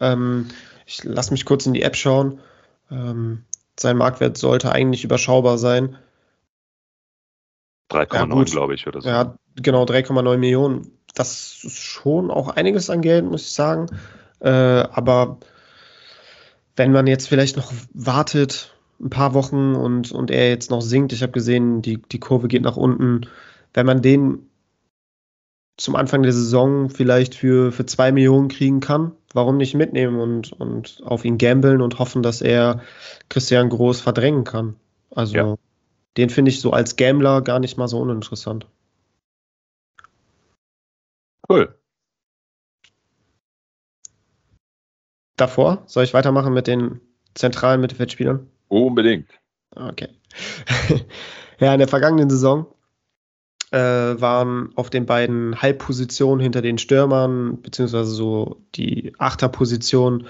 Ähm, ich lasse mich kurz in die App schauen. Ähm, sein Marktwert sollte eigentlich überschaubar sein. 3,9 ja, glaube ich oder so. Ja, genau, 3,9 Millionen. Das ist schon auch einiges an Geld, muss ich sagen. Äh, aber wenn man jetzt vielleicht noch wartet, ein paar Wochen und, und er jetzt noch sinkt, ich habe gesehen, die, die Kurve geht nach unten, wenn man den zum Anfang der Saison vielleicht für, für zwei Millionen kriegen kann, warum nicht mitnehmen und, und auf ihn gambeln und hoffen, dass er Christian Groß verdrängen kann. Also ja. den finde ich so als Gambler gar nicht mal so uninteressant. Cool. Davor soll ich weitermachen mit den zentralen Mittelfeldspielern? Unbedingt. Okay. ja, in der vergangenen Saison äh, waren auf den beiden Halbpositionen hinter den Stürmern, beziehungsweise so die Achterposition,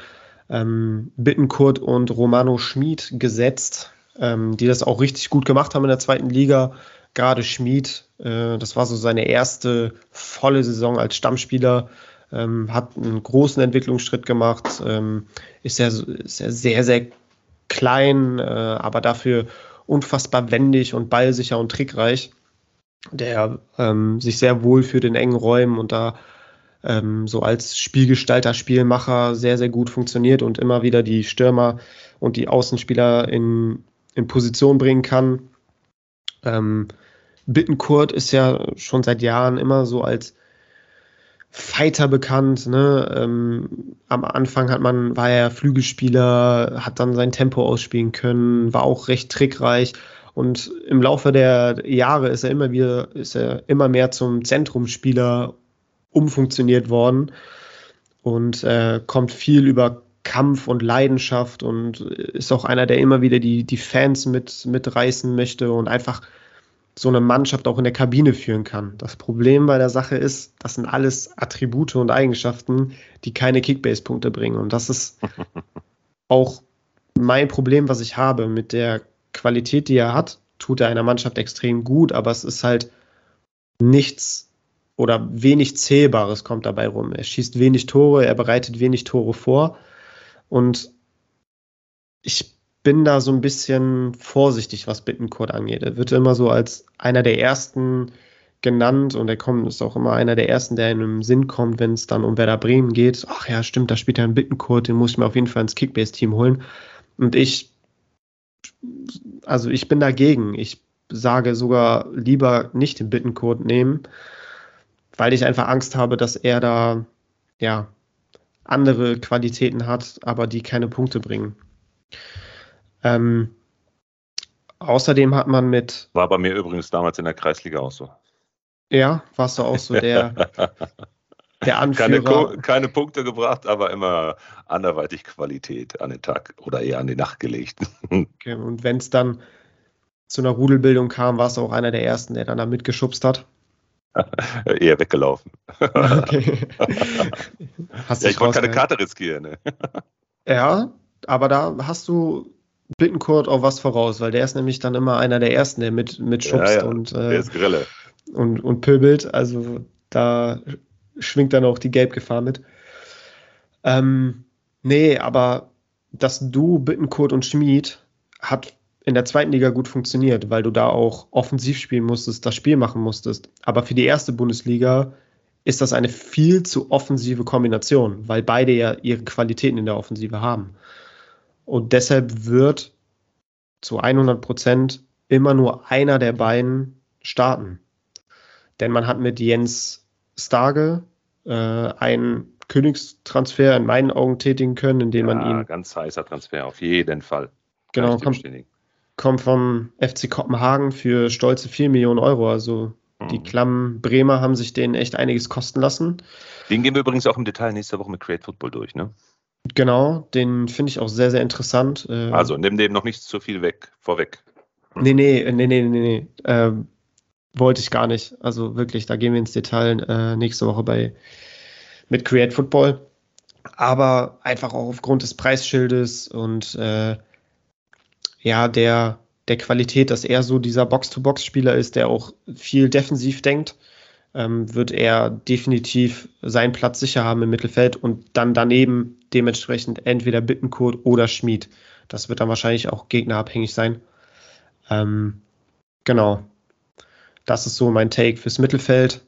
ähm, Bittenkurt und Romano Schmid gesetzt, ähm, die das auch richtig gut gemacht haben in der zweiten Liga. Gerade Schmid, äh, das war so seine erste volle Saison als Stammspieler, ähm, hat einen großen Entwicklungsschritt gemacht, ähm, ist, ja, ist sehr, sehr klein, äh, aber dafür unfassbar wendig und ballsicher und trickreich der ähm, sich sehr wohl für den engen Räumen und da ähm, so als Spielgestalter, Spielmacher sehr, sehr gut funktioniert und immer wieder die Stürmer und die Außenspieler in, in Position bringen kann. Ähm, Bittenkurt ist ja schon seit Jahren immer so als Fighter bekannt. Ne? Ähm, am Anfang hat man, war er Flügelspieler, hat dann sein Tempo ausspielen können, war auch recht trickreich und im Laufe der Jahre ist er immer wieder, ist er immer mehr zum Zentrumspieler umfunktioniert worden und äh, kommt viel über Kampf und Leidenschaft und ist auch einer, der immer wieder die, die Fans mit, mitreißen möchte und einfach so eine Mannschaft auch in der Kabine führen kann. Das Problem bei der Sache ist, das sind alles Attribute und Eigenschaften, die keine Kickbase-Punkte bringen. Und das ist auch mein Problem, was ich habe mit der Qualität, die er hat, tut er einer Mannschaft extrem gut, aber es ist halt nichts oder wenig Zählbares kommt dabei rum. Er schießt wenig Tore, er bereitet wenig Tore vor und ich bin da so ein bisschen vorsichtig, was Bittencourt angeht. Er wird immer so als einer der ersten genannt und er kommt, ist auch immer einer der ersten, der in den Sinn kommt, wenn es dann um Werder Bremen geht. Ach ja, stimmt, da spielt er einen Bittenkurt, den muss ich mir auf jeden Fall ins Kickbase-Team holen. Und ich, also ich bin dagegen. Ich sage sogar lieber nicht den Bittenkurt nehmen, weil ich einfach Angst habe, dass er da, ja, andere Qualitäten hat, aber die keine Punkte bringen. Ähm, außerdem hat man mit. War bei mir übrigens damals in der Kreisliga auch so. Ja, warst du auch so der, der Anführer. Keine, keine, Punkte gebracht, aber immer anderweitig Qualität an den Tag oder eher an die Nacht gelegt. Okay, und wenn es dann zu einer Rudelbildung kam, warst du auch einer der Ersten, der dann da mitgeschubst hat. eher weggelaufen. Okay. ja, ich wollte keine Karte riskieren. Ne? ja, aber da hast du Bittenkurt auch was voraus, weil der ist nämlich dann immer einer der Ersten, der mit, mit schubst ja, ja. und, äh, der ist Grille. und, und pöbelt. Also da schwingt dann auch die Gelbgefahr mit. Ähm, nee, aber das Du, Bittenkurt und Schmied hat in der zweiten Liga gut funktioniert, weil du da auch offensiv spielen musstest, das Spiel machen musstest. Aber für die erste Bundesliga ist das eine viel zu offensive Kombination, weil beide ja ihre Qualitäten in der Offensive haben. Und deshalb wird zu 100 Prozent immer nur einer der beiden starten. Denn man hat mit Jens Starge äh, einen Königstransfer in meinen Augen tätigen können, indem ja, man ihn. Ganz heißer Transfer, auf jeden Fall. Genau, kommt, kommt vom FC Kopenhagen für stolze 4 Millionen Euro. Also die mhm. klammen Bremer haben sich den echt einiges kosten lassen. Den gehen wir übrigens auch im Detail nächste Woche mit Create Football durch, ne? Genau, den finde ich auch sehr, sehr interessant. Äh, also nimm dem noch nicht zu viel weg, vorweg. Nee, nee, nee, nee, nee, nee. Äh, wollte ich gar nicht. Also wirklich, da gehen wir ins Detail äh, nächste Woche bei mit Create Football. Aber einfach auch aufgrund des Preisschildes und äh, ja, der, der Qualität, dass er so dieser Box-to-Box-Spieler ist, der auch viel defensiv denkt, ähm, wird er definitiv seinen Platz sicher haben im Mittelfeld und dann daneben dementsprechend entweder Bittenkurt oder Schmied. Das wird dann wahrscheinlich auch gegnerabhängig sein. Ähm, genau. Das ist so mein Take fürs Mittelfeld.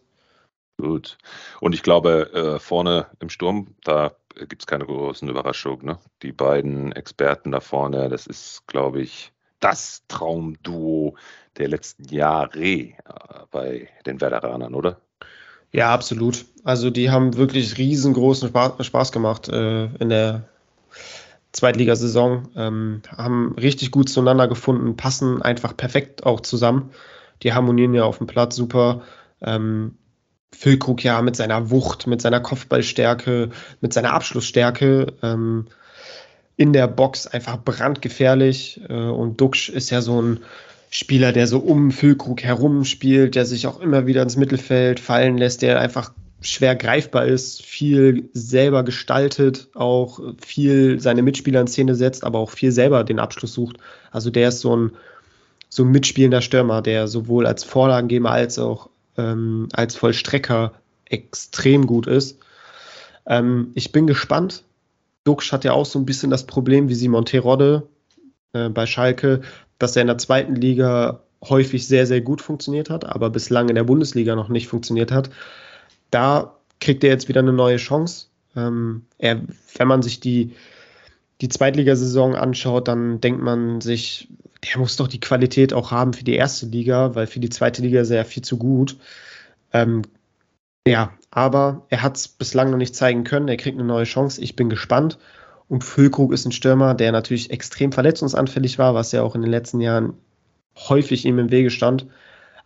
Gut. Und ich glaube, äh, vorne im Sturm, da gibt es keine großen Überraschungen. Ne? Die beiden Experten da vorne, das ist, glaube ich, das Traumduo der letzten Jahre äh, bei den Werderanern, oder? Ja, absolut. Also die haben wirklich riesengroßen Spaß gemacht äh, in der Zweitligasaison, ähm, haben richtig gut zueinander gefunden, passen einfach perfekt auch zusammen. Die harmonieren ja auf dem Platz super. Ähm, Füllkrug ja mit seiner Wucht, mit seiner Kopfballstärke, mit seiner Abschlussstärke ähm, in der Box einfach brandgefährlich. Äh, und Duxch ist ja so ein Spieler, der so um Füllkrug herum spielt, der sich auch immer wieder ins Mittelfeld fallen lässt, der einfach schwer greifbar ist, viel selber gestaltet, auch viel seine Mitspieler in Szene setzt, aber auch viel selber den Abschluss sucht. Also der ist so ein, so ein mitspielender Stürmer, der sowohl als Vorlagengeber als auch ähm, als Vollstrecker extrem gut ist. Ähm, ich bin gespannt. Duxch hat ja auch so ein bisschen das Problem wie Simon Terodde äh, bei Schalke, dass er in der zweiten Liga häufig sehr, sehr gut funktioniert hat, aber bislang in der Bundesliga noch nicht funktioniert hat. Da kriegt er jetzt wieder eine neue Chance. Ähm, er, wenn man sich die, die Zweitligasaison anschaut, dann denkt man sich, der muss doch die Qualität auch haben für die erste Liga, weil für die zweite Liga ist er ja viel zu gut. Ähm, ja, aber er hat es bislang noch nicht zeigen können. Er kriegt eine neue Chance. Ich bin gespannt. Und Füllkrug ist ein Stürmer, der natürlich extrem verletzungsanfällig war, was ja auch in den letzten Jahren häufig ihm im Wege stand.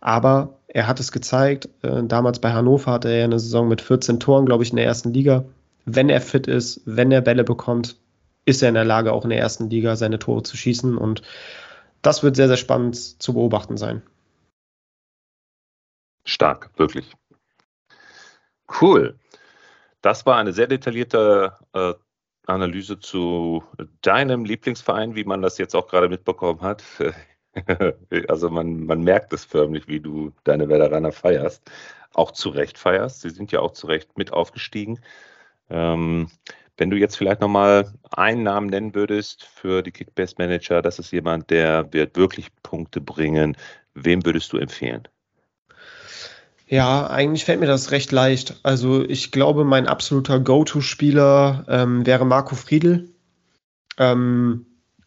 Aber er hat es gezeigt. Äh, damals bei Hannover hatte er eine Saison mit 14 Toren, glaube ich, in der ersten Liga. Wenn er fit ist, wenn er Bälle bekommt, ist er in der Lage, auch in der ersten Liga seine Tore zu schießen. Und das wird sehr, sehr spannend zu beobachten sein. Stark, wirklich. Cool. Das war eine sehr detaillierte äh, Analyse zu deinem Lieblingsverein, wie man das jetzt auch gerade mitbekommen hat. also man, man merkt es förmlich, wie du deine Werderaner feierst. Auch zu Recht feierst. Sie sind ja auch zu Recht mit aufgestiegen. Ähm, wenn du jetzt vielleicht nochmal einen Namen nennen würdest für die Kickbase Manager, das ist jemand, der wird wirklich Punkte bringen. Wem würdest du empfehlen? Ja, eigentlich fällt mir das recht leicht. Also ich glaube, mein absoluter Go-To-Spieler ähm, wäre Marco Friedl. Ähm,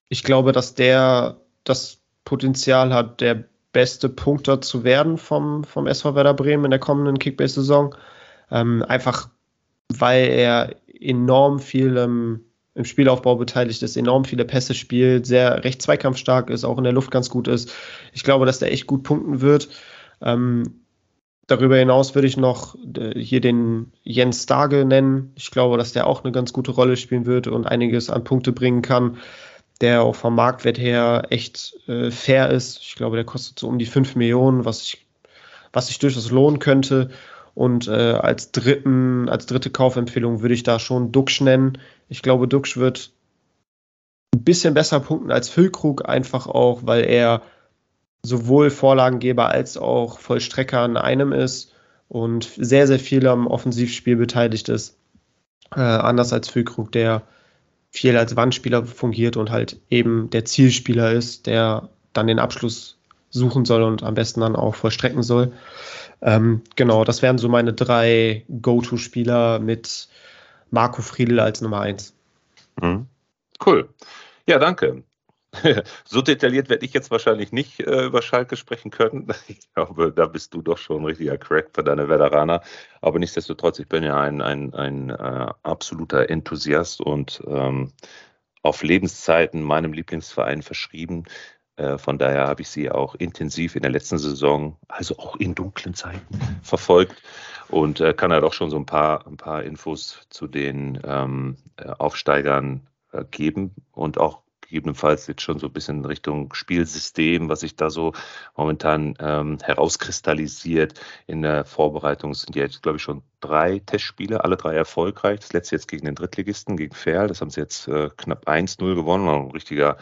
ich glaube, dass der das Potenzial hat, der beste Punkter zu werden vom, vom SV Werder Bremen in der kommenden Kickbase-Saison. Ähm, einfach weil er enorm viel ähm, im Spielaufbau beteiligt ist, enorm viele Pässe spielt, sehr recht zweikampfstark ist, auch in der Luft ganz gut ist. Ich glaube, dass der echt gut punkten wird. Ähm, Darüber hinaus würde ich noch äh, hier den Jens Starge nennen. Ich glaube, dass der auch eine ganz gute Rolle spielen wird und einiges an Punkte bringen kann, der auch vom Marktwert her echt äh, fair ist. Ich glaube, der kostet so um die 5 Millionen, was ich, was sich durchaus lohnen könnte. Und äh, als dritten, als dritte Kaufempfehlung würde ich da schon Duxch nennen. Ich glaube, Duxch wird ein bisschen besser punkten als Füllkrug, einfach auch, weil er sowohl Vorlagengeber als auch Vollstrecker an einem ist und sehr, sehr viel am Offensivspiel beteiligt ist. Äh, anders als Füllkrug, der viel als Wandspieler fungiert und halt eben der Zielspieler ist, der dann den Abschluss suchen soll und am besten dann auch vollstrecken soll. Ähm, genau, das wären so meine drei Go-To-Spieler mit Marco Friedl als Nummer eins. Mhm. Cool. Ja, danke. so detailliert werde ich jetzt wahrscheinlich nicht äh, über Schalke sprechen können. Ich glaube, da bist du doch schon ein richtiger Crack für deine Veteraner. Aber nichtsdestotrotz, ich bin ja ein, ein, ein äh, absoluter Enthusiast und ähm, auf Lebenszeiten meinem Lieblingsverein verschrieben. Äh, von daher habe ich sie auch intensiv in der letzten Saison, also auch in dunklen Zeiten, verfolgt und äh, kann halt auch schon so ein paar, ein paar Infos zu den ähm, äh, Aufsteigern geben und auch gegebenenfalls jetzt schon so ein bisschen in Richtung Spielsystem, was sich da so momentan ähm, herauskristallisiert. In der Vorbereitung sind jetzt, glaube ich, schon drei Testspiele, alle drei erfolgreich. Das letzte jetzt gegen den Drittligisten, gegen Ferl. Das haben sie jetzt äh, knapp 1-0 gewonnen. Ein richtiger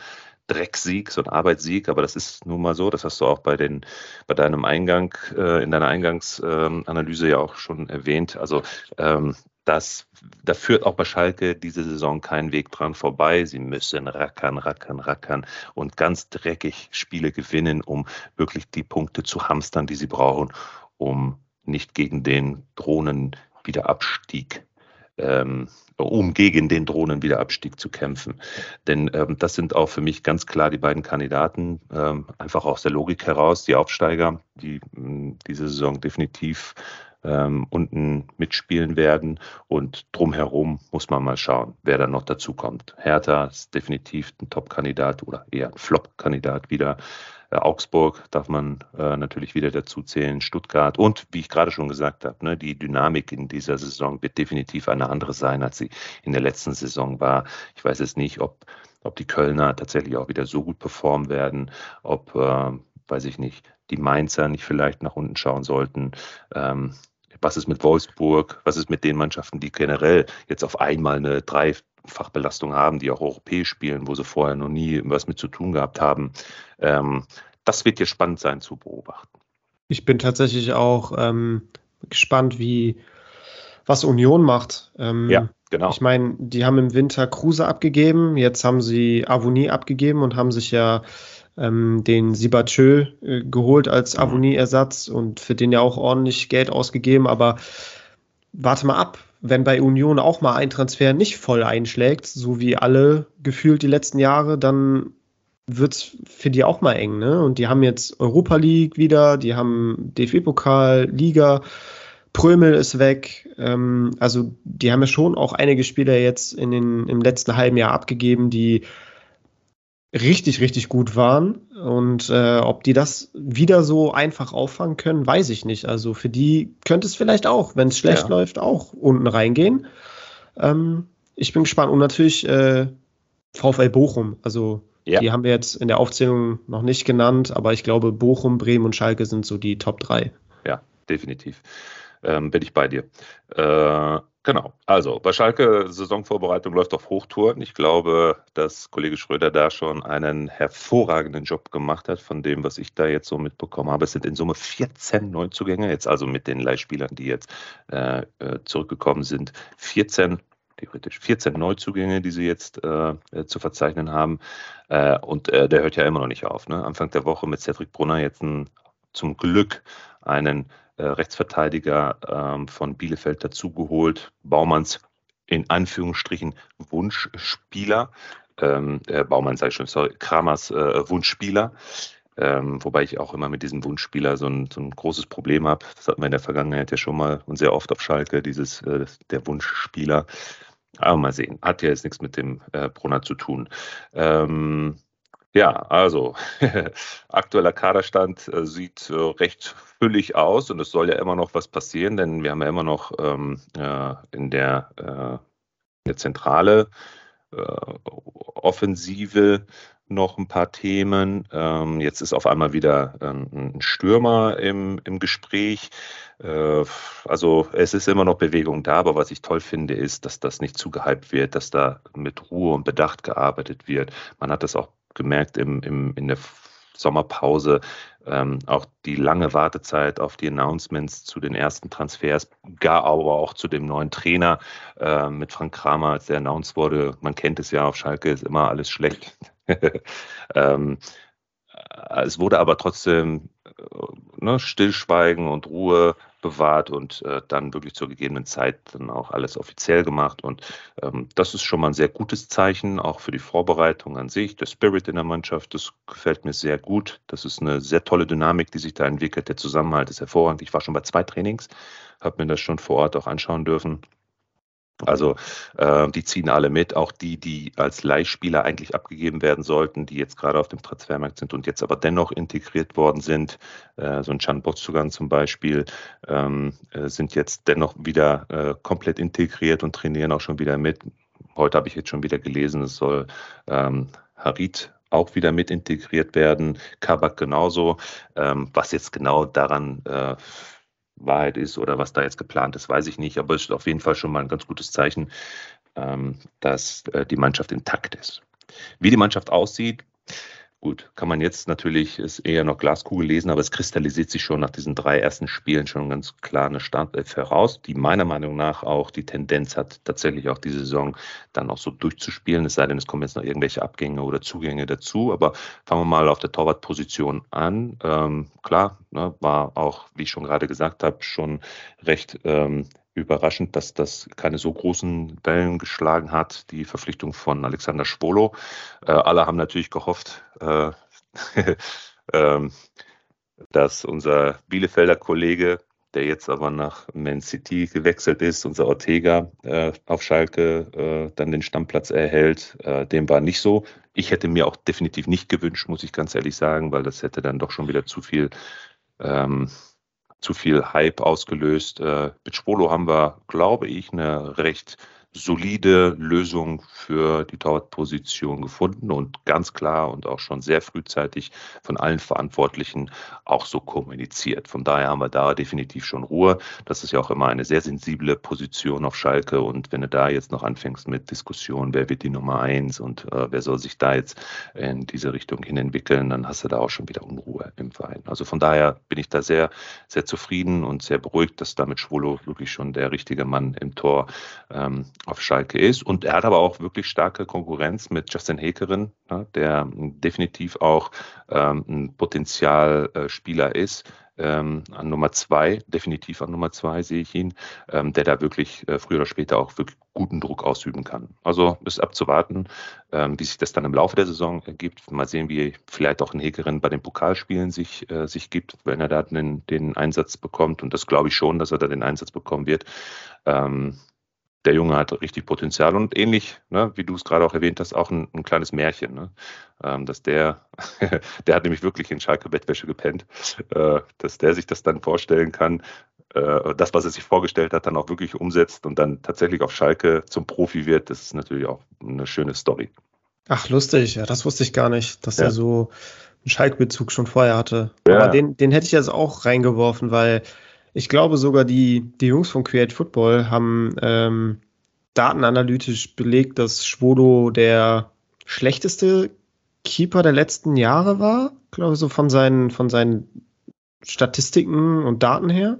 Drecksieg, so ein Arbeitssieg, aber das ist nun mal so. Das hast du auch bei den, bei deinem Eingang, äh, in deiner Eingangsanalyse ähm, ja auch schon erwähnt. Also ähm, das, da führt auch bei Schalke diese Saison kein Weg dran vorbei. Sie müssen rackern, rackern, rackern und ganz dreckig Spiele gewinnen, um wirklich die Punkte zu hamstern, die sie brauchen, um nicht gegen den Drohnenwiederabstieg ähm, um gegen den Drohnenwiederabstieg zu kämpfen. Denn ähm, das sind auch für mich ganz klar die beiden Kandidaten, ähm, einfach aus der Logik heraus, die Aufsteiger, die mh, diese Saison definitiv ähm, unten mitspielen werden. Und drumherum muss man mal schauen, wer dann noch dazu kommt. Hertha ist definitiv ein Top-Kandidat oder eher ein Flop-Kandidat wieder. Äh, Augsburg darf man äh, natürlich wieder dazu zählen, Stuttgart und wie ich gerade schon gesagt habe, ne, die Dynamik in dieser Saison wird definitiv eine andere sein, als sie in der letzten Saison war. Ich weiß jetzt nicht, ob, ob die Kölner tatsächlich auch wieder so gut performen werden, ob, äh, weiß ich nicht, die Mainzer nicht vielleicht nach unten schauen sollten. Ähm, was ist mit Wolfsburg? Was ist mit den Mannschaften, die generell jetzt auf einmal eine Dreifachbelastung haben, die auch europäisch spielen, wo sie vorher noch nie was mit zu tun gehabt haben? Ähm, das wird hier spannend sein zu beobachten. Ich bin tatsächlich auch ähm, gespannt, wie was Union macht. Ähm, ja, genau. Ich meine, die haben im Winter Kruse abgegeben, jetzt haben sie Avonie abgegeben und haben sich ja ähm, den Sibachö äh, geholt als mhm. Avonie-Ersatz und für den ja auch ordentlich Geld ausgegeben. Aber warte mal ab, wenn bei Union auch mal ein Transfer nicht voll einschlägt, so wie alle gefühlt die letzten Jahre, dann wird es für die auch mal eng. Ne? Und die haben jetzt Europa League wieder, die haben DFB-Pokal, Liga. Prömel ist weg. Ähm, also die haben ja schon auch einige Spieler jetzt in den, im letzten halben Jahr abgegeben, die richtig, richtig gut waren. Und äh, ob die das wieder so einfach auffangen können, weiß ich nicht. Also für die könnte es vielleicht auch, wenn es schlecht ja. läuft, auch unten reingehen. Ähm, ich bin gespannt. Und natürlich äh, VfL Bochum. Also ja. die haben wir jetzt in der Aufzählung noch nicht genannt, aber ich glaube, Bochum, Bremen und Schalke sind so die Top 3. Ja, definitiv. Ähm, bin ich bei dir. Äh, Genau. Also bei Schalke Saisonvorbereitung läuft auf Hochtouren. Ich glaube, dass Kollege Schröder da schon einen hervorragenden Job gemacht hat von dem, was ich da jetzt so mitbekommen habe. Es sind in Summe 14 Neuzugänge, jetzt also mit den Leihspielern, die jetzt äh, äh zurückgekommen sind. 14 theoretisch 14 Neuzugänge, die sie jetzt äh, äh, zu verzeichnen haben. Äh, und äh, der hört ja immer noch nicht auf. Ne? Anfang der Woche mit Cedric Brunner jetzt ein, zum Glück einen äh, Rechtsverteidiger ähm, von Bielefeld dazugeholt. Baumanns in Anführungsstrichen Wunschspieler. Ähm, äh, Baumann sage ich schon, sorry, Kramers äh, Wunschspieler. Ähm, wobei ich auch immer mit diesem Wunschspieler so ein, so ein großes Problem habe. Das hatten wir in der Vergangenheit ja schon mal und sehr oft auf Schalke, dieses äh, der Wunschspieler. Aber mal sehen. Hat ja jetzt nichts mit dem äh, Brunner zu tun. Ähm, ja, also aktueller Kaderstand äh, sieht äh, recht füllig aus und es soll ja immer noch was passieren, denn wir haben ja immer noch ähm, äh, in der, äh, der Zentrale Offensive noch ein paar Themen. Ähm, jetzt ist auf einmal wieder ähm, ein Stürmer im, im Gespräch. Also es ist immer noch Bewegung da, aber was ich toll finde, ist, dass das nicht zu gehypt wird, dass da mit Ruhe und Bedacht gearbeitet wird. Man hat das auch gemerkt im, im, in der Sommerpause, ähm, auch die lange Wartezeit auf die Announcements zu den ersten Transfers, gar aber auch zu dem neuen Trainer äh, mit Frank Kramer, als der announced wurde. Man kennt es ja, auf Schalke ist immer alles schlecht. ähm, es wurde aber trotzdem äh, ne, Stillschweigen und Ruhe bewahrt und äh, dann wirklich zur gegebenen Zeit dann auch alles offiziell gemacht. Und ähm, das ist schon mal ein sehr gutes Zeichen, auch für die Vorbereitung an sich. Der Spirit in der Mannschaft, das gefällt mir sehr gut. Das ist eine sehr tolle Dynamik, die sich da entwickelt. Der Zusammenhalt ist hervorragend. Ich war schon bei zwei Trainings, habe mir das schon vor Ort auch anschauen dürfen. Also äh, die ziehen alle mit, auch die, die als Leihspieler eigentlich abgegeben werden sollten, die jetzt gerade auf dem Transfermarkt sind und jetzt aber dennoch integriert worden sind. Äh, so ein Can Botsugan zum Beispiel ähm, äh, sind jetzt dennoch wieder äh, komplett integriert und trainieren auch schon wieder mit. Heute habe ich jetzt schon wieder gelesen, es soll ähm, Harit auch wieder mit integriert werden, Kabak genauso. Ähm, was jetzt genau daran äh, Wahrheit ist oder was da jetzt geplant ist, weiß ich nicht. Aber es ist auf jeden Fall schon mal ein ganz gutes Zeichen, ähm, dass äh, die Mannschaft intakt ist. Wie die Mannschaft aussieht, Gut, kann man jetzt natürlich, ist eher noch Glaskugel lesen, aber es kristallisiert sich schon nach diesen drei ersten Spielen schon ganz klar eine Startelf heraus, die meiner Meinung nach auch die Tendenz hat, tatsächlich auch diese Saison dann auch so durchzuspielen. Es sei denn, es kommen jetzt noch irgendwelche Abgänge oder Zugänge dazu. Aber fangen wir mal auf der Torwartposition an. Ähm, klar, ne, war auch, wie ich schon gerade gesagt habe, schon recht ähm, überraschend, dass das keine so großen Wellen geschlagen hat, die Verpflichtung von Alexander Schwolo. Äh, alle haben natürlich gehofft, äh, äh, dass unser Bielefelder Kollege, der jetzt aber nach Man City gewechselt ist, unser Ortega äh, auf Schalke, äh, dann den Stammplatz erhält. Äh, dem war nicht so. Ich hätte mir auch definitiv nicht gewünscht, muss ich ganz ehrlich sagen, weil das hätte dann doch schon wieder zu viel ähm, zu viel Hype ausgelöst. Äh, mit Spolo haben wir, glaube ich, eine recht solide Lösung für die Torwartposition gefunden und ganz klar und auch schon sehr frühzeitig von allen Verantwortlichen auch so kommuniziert. Von daher haben wir da definitiv schon Ruhe. Das ist ja auch immer eine sehr sensible Position auf Schalke und wenn du da jetzt noch anfängst mit Diskussionen, wer wird die Nummer eins und äh, wer soll sich da jetzt in diese Richtung hin entwickeln, dann hast du da auch schon wieder Unruhe im Verein. Also von daher bin ich da sehr, sehr zufrieden und sehr beruhigt, dass damit Schwolo wirklich schon der richtige Mann im Tor ähm, auf Schalke ist. Und er hat aber auch wirklich starke Konkurrenz mit Justin Hekerin, ja, der definitiv auch ähm, ein Potenzialspieler ist. Ähm, an Nummer zwei, definitiv an Nummer zwei sehe ich ihn, ähm, der da wirklich äh, früher oder später auch wirklich guten Druck ausüben kann. Also ist abzuwarten, ähm, wie sich das dann im Laufe der Saison ergibt. Mal sehen, wie vielleicht auch ein Hekerin bei den Pokalspielen sich, äh, sich gibt, wenn er da den, den Einsatz bekommt. Und das glaube ich schon, dass er da den Einsatz bekommen wird. Der Junge hat richtig Potenzial und ähnlich, ne, wie du es gerade auch erwähnt hast, auch ein, ein kleines Märchen, ne? ähm, dass der, der hat nämlich wirklich in Schalke Bettwäsche gepennt, äh, dass der sich das dann vorstellen kann, äh, das, was er sich vorgestellt hat, dann auch wirklich umsetzt und dann tatsächlich auf Schalke zum Profi wird, das ist natürlich auch eine schöne Story. Ach, lustig, ja, das wusste ich gar nicht, dass ja. er so einen Schalke-Bezug schon vorher hatte. Ja. Aber den, den hätte ich jetzt auch reingeworfen, weil ich glaube sogar, die, die Jungs von Create Football haben ähm, datenanalytisch belegt, dass Schwodo der schlechteste Keeper der letzten Jahre war. Ich glaube, so von seinen, von seinen Statistiken und Daten her.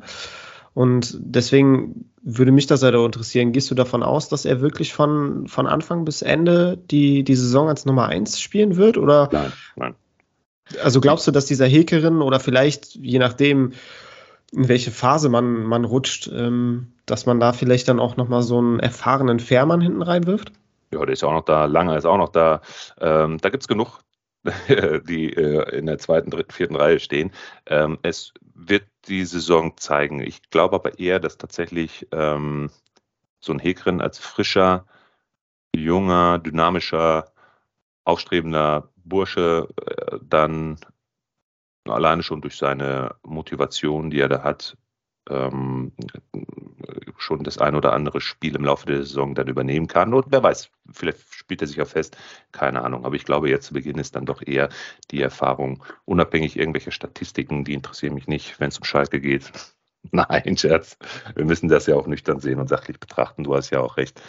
Und deswegen würde mich das halt auch interessieren. Gehst du davon aus, dass er wirklich von, von Anfang bis Ende die, die Saison als Nummer 1 spielen wird? Oder? Nein, nein. Also glaubst du, dass dieser Hekerin oder vielleicht, je nachdem, in welche Phase man, man rutscht, ähm, dass man da vielleicht dann auch nochmal so einen erfahrenen Fährmann hinten reinwirft? Ja, der ist auch noch da, Langer ist auch noch da. Ähm, da gibt es genug, die äh, in der zweiten, dritten, vierten Reihe stehen. Ähm, es wird die Saison zeigen. Ich glaube aber eher, dass tatsächlich ähm, so ein Hegren als frischer, junger, dynamischer, aufstrebender Bursche äh, dann alleine schon durch seine Motivation, die er da hat, ähm, schon das ein oder andere Spiel im Laufe der Saison dann übernehmen kann. Und wer weiß, vielleicht spielt er sich auch fest, keine Ahnung. Aber ich glaube, jetzt zu Beginn ist dann doch eher die Erfahrung, unabhängig irgendwelcher Statistiken, die interessieren mich nicht, wenn es um Schalke geht. Nein, Scherz. Wir müssen das ja auch nüchtern sehen und sachlich betrachten. Du hast ja auch recht.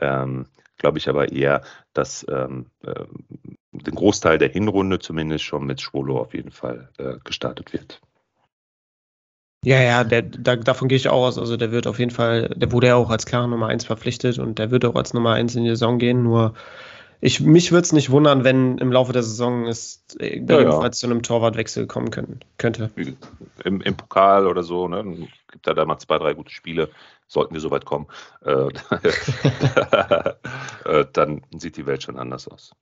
Ähm, glaube ich aber eher, dass ähm, äh, den Großteil der Hinrunde zumindest schon mit Schwolo auf jeden Fall äh, gestartet wird. Ja, ja, der, da, davon gehe ich auch aus. Also der wird auf jeden Fall, der wurde ja auch als klare Nummer 1 verpflichtet und der wird auch als Nummer 1 in die Saison gehen. Nur ich, mich würde es nicht wundern, wenn im Laufe der Saison es ebenfalls ja, ja. zu einem Torwartwechsel kommen können, könnte. Im, Im, Pokal oder so, ne? Gibt da da mal zwei, drei gute Spiele, sollten wir so weit kommen. Äh, äh, dann sieht die Welt schon anders aus.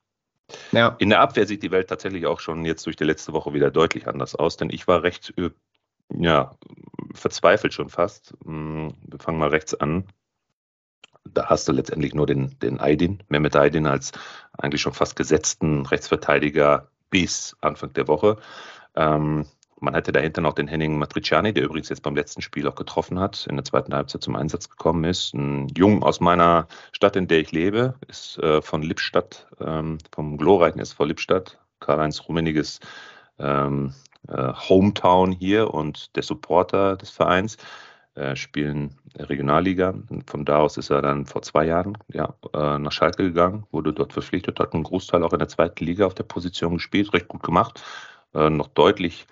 Ja. In der Abwehr sieht die Welt tatsächlich auch schon jetzt durch die letzte Woche wieder deutlich anders aus, denn ich war recht äh, ja, verzweifelt schon fast. Hm, wir fangen mal rechts an. Da hast du letztendlich nur den, den Aydin, Mehmet Aydin als eigentlich schon fast gesetzten Rechtsverteidiger bis Anfang der Woche. Ähm, man hatte dahinter noch den Henning Matriciani, der übrigens jetzt beim letzten Spiel auch getroffen hat, in der zweiten Halbzeit zum Einsatz gekommen ist. Ein Jung aus meiner Stadt, in der ich lebe, ist äh, von Lippstadt, ähm, vom glorreichen SV Lippstadt, Karl-Heinz Rummeniges ähm, äh, Hometown hier und der Supporter des Vereins. Äh, spielen Regionalliga. Von da aus ist er dann vor zwei Jahren ja, äh, nach Schalke gegangen, wurde dort verpflichtet, hat einen Großteil auch in der zweiten Liga auf der Position gespielt, recht gut gemacht, äh, noch deutlich,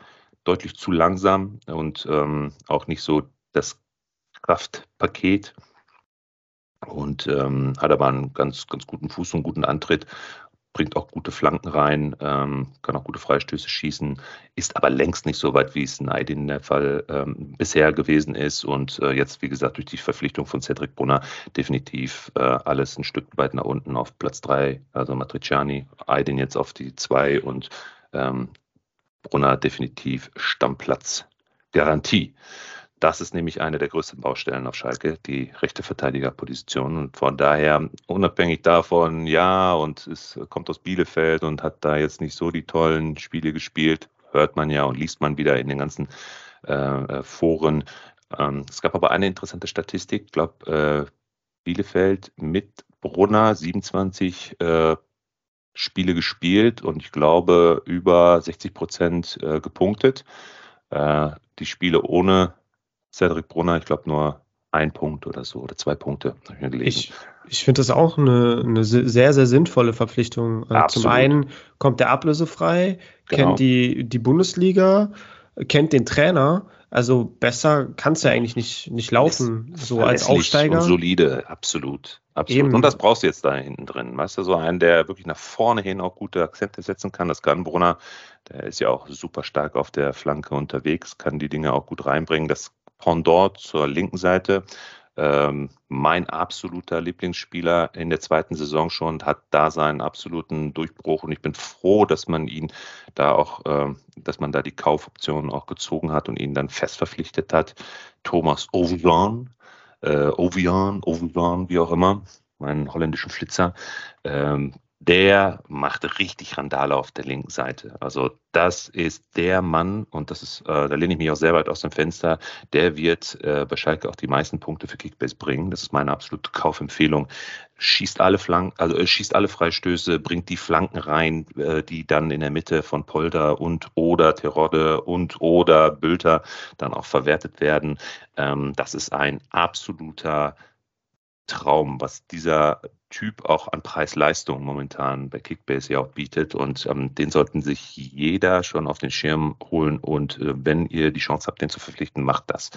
deutlich zu langsam und ähm, auch nicht so das Kraftpaket und ähm, hat aber einen ganz, ganz guten Fuß und guten Antritt bringt auch gute Flanken rein, ähm, kann auch gute Freistöße schießen, ist aber längst nicht so weit, wie es Neidin der Fall ähm, bisher gewesen ist. Und äh, jetzt, wie gesagt, durch die Verpflichtung von Cedric Brunner definitiv äh, alles ein Stück weit nach unten auf Platz 3. Also Matriciani, Aydin jetzt auf die 2 und ähm, Brunner definitiv Stammplatz. Garantie. Das ist nämlich eine der größten Baustellen auf Schalke, die rechte Verteidigerposition. Und von daher, unabhängig davon, ja, und es kommt aus Bielefeld und hat da jetzt nicht so die tollen Spiele gespielt, hört man ja und liest man wieder in den ganzen äh, äh Foren. Ähm, es gab aber eine interessante Statistik, ich glaube, äh, Bielefeld mit Brunner 27 äh, Spiele gespielt und ich glaube über 60 Prozent äh, gepunktet. Äh, die Spiele ohne Cedric Brunner, ich glaube nur ein Punkt oder so oder zwei Punkte. Ich, ich finde das auch eine, eine, sehr, sehr sinnvolle Verpflichtung. Äh, Absolut. Zum einen kommt der ablösefrei, genau. kennt die, die Bundesliga, kennt den Trainer. Also besser kann es ja eigentlich nicht, nicht laufen, so als Aufsteiger. Und solide, absolut. Absolut. Eben. Und das brauchst du jetzt da hinten drin. Weißt du, so einen, der wirklich nach vorne hin auch gute Akzente setzen kann. Das kann Brunner, der ist ja auch super stark auf der Flanke unterwegs, kann die Dinge auch gut reinbringen. Das Pendant zur linken Seite. Ähm, mein absoluter Lieblingsspieler in der zweiten Saison schon hat da seinen absoluten Durchbruch und ich bin froh, dass man ihn da auch, äh, dass man da die Kaufoptionen auch gezogen hat und ihn dann fest verpflichtet hat. Thomas Ovian, äh, Ovian, Ovian, wie auch immer, meinen holländischen Flitzer. Ähm, der macht richtig Randale auf der linken Seite. Also das ist der Mann, und das ist, äh, da lehne ich mich auch sehr weit aus dem Fenster, der wird äh, bei Schalke auch die meisten Punkte für Kickbase bringen. Das ist meine absolute Kaufempfehlung. Schießt alle Flanken, also äh, schießt alle Freistöße, bringt die Flanken rein, äh, die dann in der Mitte von Polder und oder Terodde und oder Bülter dann auch verwertet werden. Ähm, das ist ein absoluter Traum, was dieser Typ auch an Preis-Leistung momentan bei Kickbase ja auch bietet. Und ähm, den sollten sich jeder schon auf den Schirm holen. Und äh, wenn ihr die Chance habt, den zu verpflichten, macht das.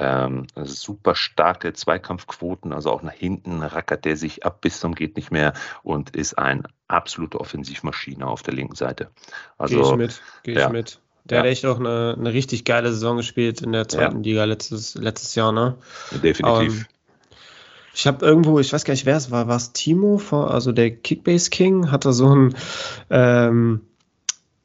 Ähm, super starke Zweikampfquoten, also auch nach hinten rackert der sich ab bis zum geht nicht mehr und ist ein absolute Offensivmaschine auf der linken Seite. Also, Gehe ich mit, gehe ja, ich mit. Der ja. hat echt auch eine, eine richtig geile Saison gespielt in der zweiten ja. Liga letztes, letztes Jahr, ne? Definitiv. Um, ich habe irgendwo, ich weiß gar nicht, wer es war, war es Timo, also der Kickbase King, hat da so ein ähm,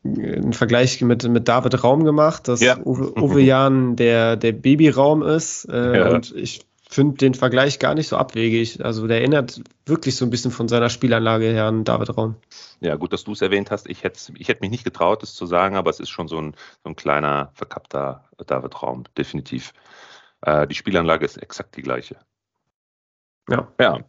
einen Vergleich mit, mit David Raum gemacht, dass ja. Uwe, Uwe Jan der, der Babyraum ist. Äh, ja. Und ich finde den Vergleich gar nicht so abwegig. Also der erinnert wirklich so ein bisschen von seiner Spielanlage her an David Raum. Ja, gut, dass du es erwähnt hast. Ich hätte ich hätt mich nicht getraut, das zu sagen, aber es ist schon so ein, so ein kleiner, verkappter David Raum, definitiv. Äh, die Spielanlage ist exakt die gleiche. Ja. Ja,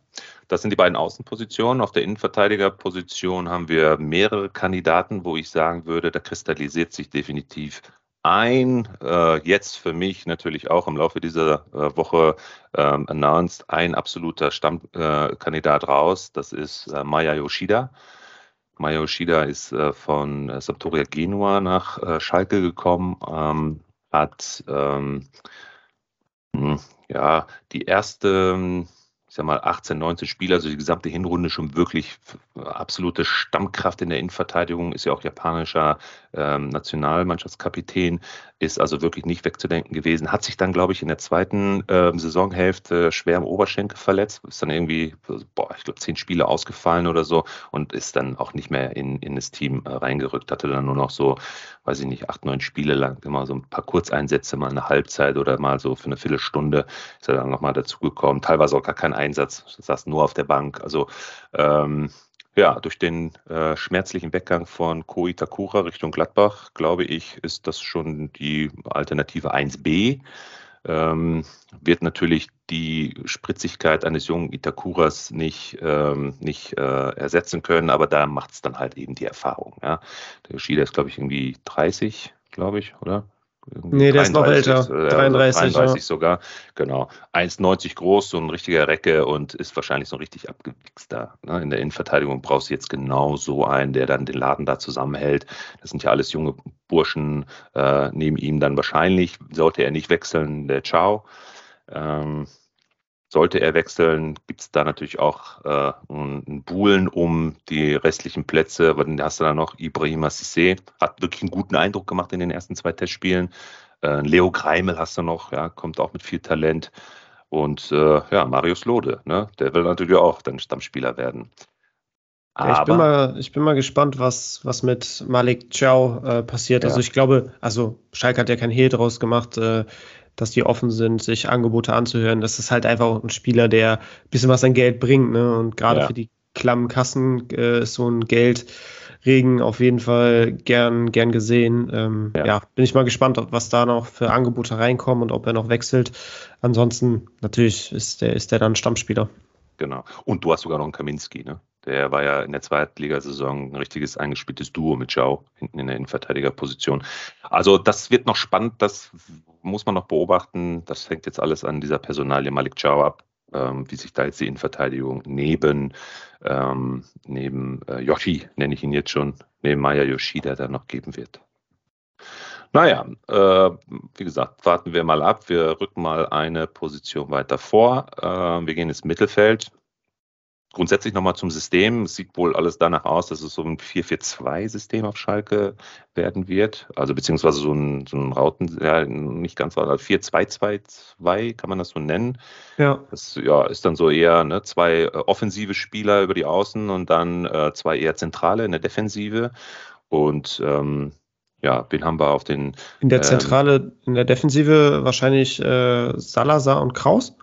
das sind die beiden Außenpositionen. Auf der Innenverteidigerposition haben wir mehrere Kandidaten, wo ich sagen würde, da kristallisiert sich definitiv ein, äh, jetzt für mich natürlich auch im Laufe dieser äh, Woche ähm, announced, ein absoluter Stammkandidat äh, raus. Das ist äh, Maya Yoshida. Maya Yoshida ist äh, von äh, Sampdoria Genua nach Schalke gekommen, ähm, hat ähm, hm, ja die erste ich sag mal, 18, 19 Spieler, also die gesamte Hinrunde schon wirklich absolute Stammkraft in der Innenverteidigung, ist ja auch japanischer ähm, Nationalmannschaftskapitän, ist also wirklich nicht wegzudenken gewesen. Hat sich dann, glaube ich, in der zweiten äh, Saisonhälfte schwer im Oberschenkel verletzt, ist dann irgendwie, boah, ich glaube, zehn Spiele ausgefallen oder so und ist dann auch nicht mehr in, in das Team äh, reingerückt, hatte dann nur noch so, weiß ich nicht, acht, neun Spiele lang immer so ein paar Kurzeinsätze, mal eine Halbzeit oder mal so für eine Viertelstunde ist er dann nochmal dazugekommen, teilweise auch gar kein Einsatz, saß nur auf der Bank, also ähm, ja, durch den äh, schmerzlichen Weggang von Ko Itakura Richtung Gladbach, glaube ich, ist das schon die Alternative 1b. Ähm, wird natürlich die Spritzigkeit eines jungen Itakuras nicht, ähm, nicht äh, ersetzen können, aber da macht es dann halt eben die Erfahrung. Ja. Der Yoshida ist, glaube ich, irgendwie 30, glaube ich, oder? Nee, der ist noch älter. 33, 33 ja. sogar. Genau. 1,90 groß, so ein richtiger Recke und ist wahrscheinlich so ein richtig abgewichster. Ne? In der Innenverteidigung brauchst du jetzt genau so einen, der dann den Laden da zusammenhält. Das sind ja alles junge Burschen äh, neben ihm dann wahrscheinlich. Sollte er nicht wechseln, der Ciao. Ähm, sollte er wechseln, gibt es da natürlich auch äh, einen Buhlen um die restlichen Plätze. Aber dann hast du da noch Ibrahim Sissé, hat wirklich einen guten Eindruck gemacht in den ersten zwei Testspielen. Äh, Leo Kreimel hast du noch, ja, kommt auch mit viel Talent. Und äh, ja, Marius Lode, ne? der will natürlich auch dann Stammspieler werden. Ja, ich, bin mal, ich bin mal gespannt, was, was mit Malik Chow äh, passiert. Ja. Also ich glaube, also Schalke hat ja kein Hehl draus gemacht. Äh, dass die offen sind, sich Angebote anzuhören. Das ist halt einfach ein Spieler, der ein bisschen was an Geld bringt. Ne? Und gerade ja. für die klammen Kassen äh, ist so ein Geldregen auf jeden Fall gern, gern gesehen. Ähm, ja. ja. bin ich mal gespannt, was da noch für Angebote reinkommen und ob er noch wechselt. Ansonsten, natürlich ist der, ist der dann Stammspieler. Genau. Und du hast sogar noch einen Kaminski, ne? Der war ja in der Zweitligasaison ein richtiges eingespieltes Duo mit Zhao hinten in der Innenverteidigerposition. Also das wird noch spannend, das muss man noch beobachten. Das hängt jetzt alles an dieser Personalie Malik Chow ab, ähm, wie sich da jetzt die Innenverteidigung neben, ähm, neben äh, Yoshi, nenne ich ihn jetzt schon, neben Maya Yoshida dann noch geben wird. Naja, äh, wie gesagt, warten wir mal ab. Wir rücken mal eine Position weiter vor. Äh, wir gehen ins Mittelfeld grundsätzlich nochmal zum System. Es sieht wohl alles danach aus, dass es so ein 4-4-2-System auf Schalke werden wird. Also beziehungsweise so ein, so ein Rauten, ja, nicht ganz, 4-2-2-2 kann man das so nennen. Ja. Das ja, ist dann so eher ne, zwei äh, offensive Spieler über die Außen und dann äh, zwei eher zentrale in der Defensive. Und ähm, ja, wen haben wir auf den. In der ähm, Zentrale, ähm, in der Defensive wahrscheinlich äh, Salazar und Kraus?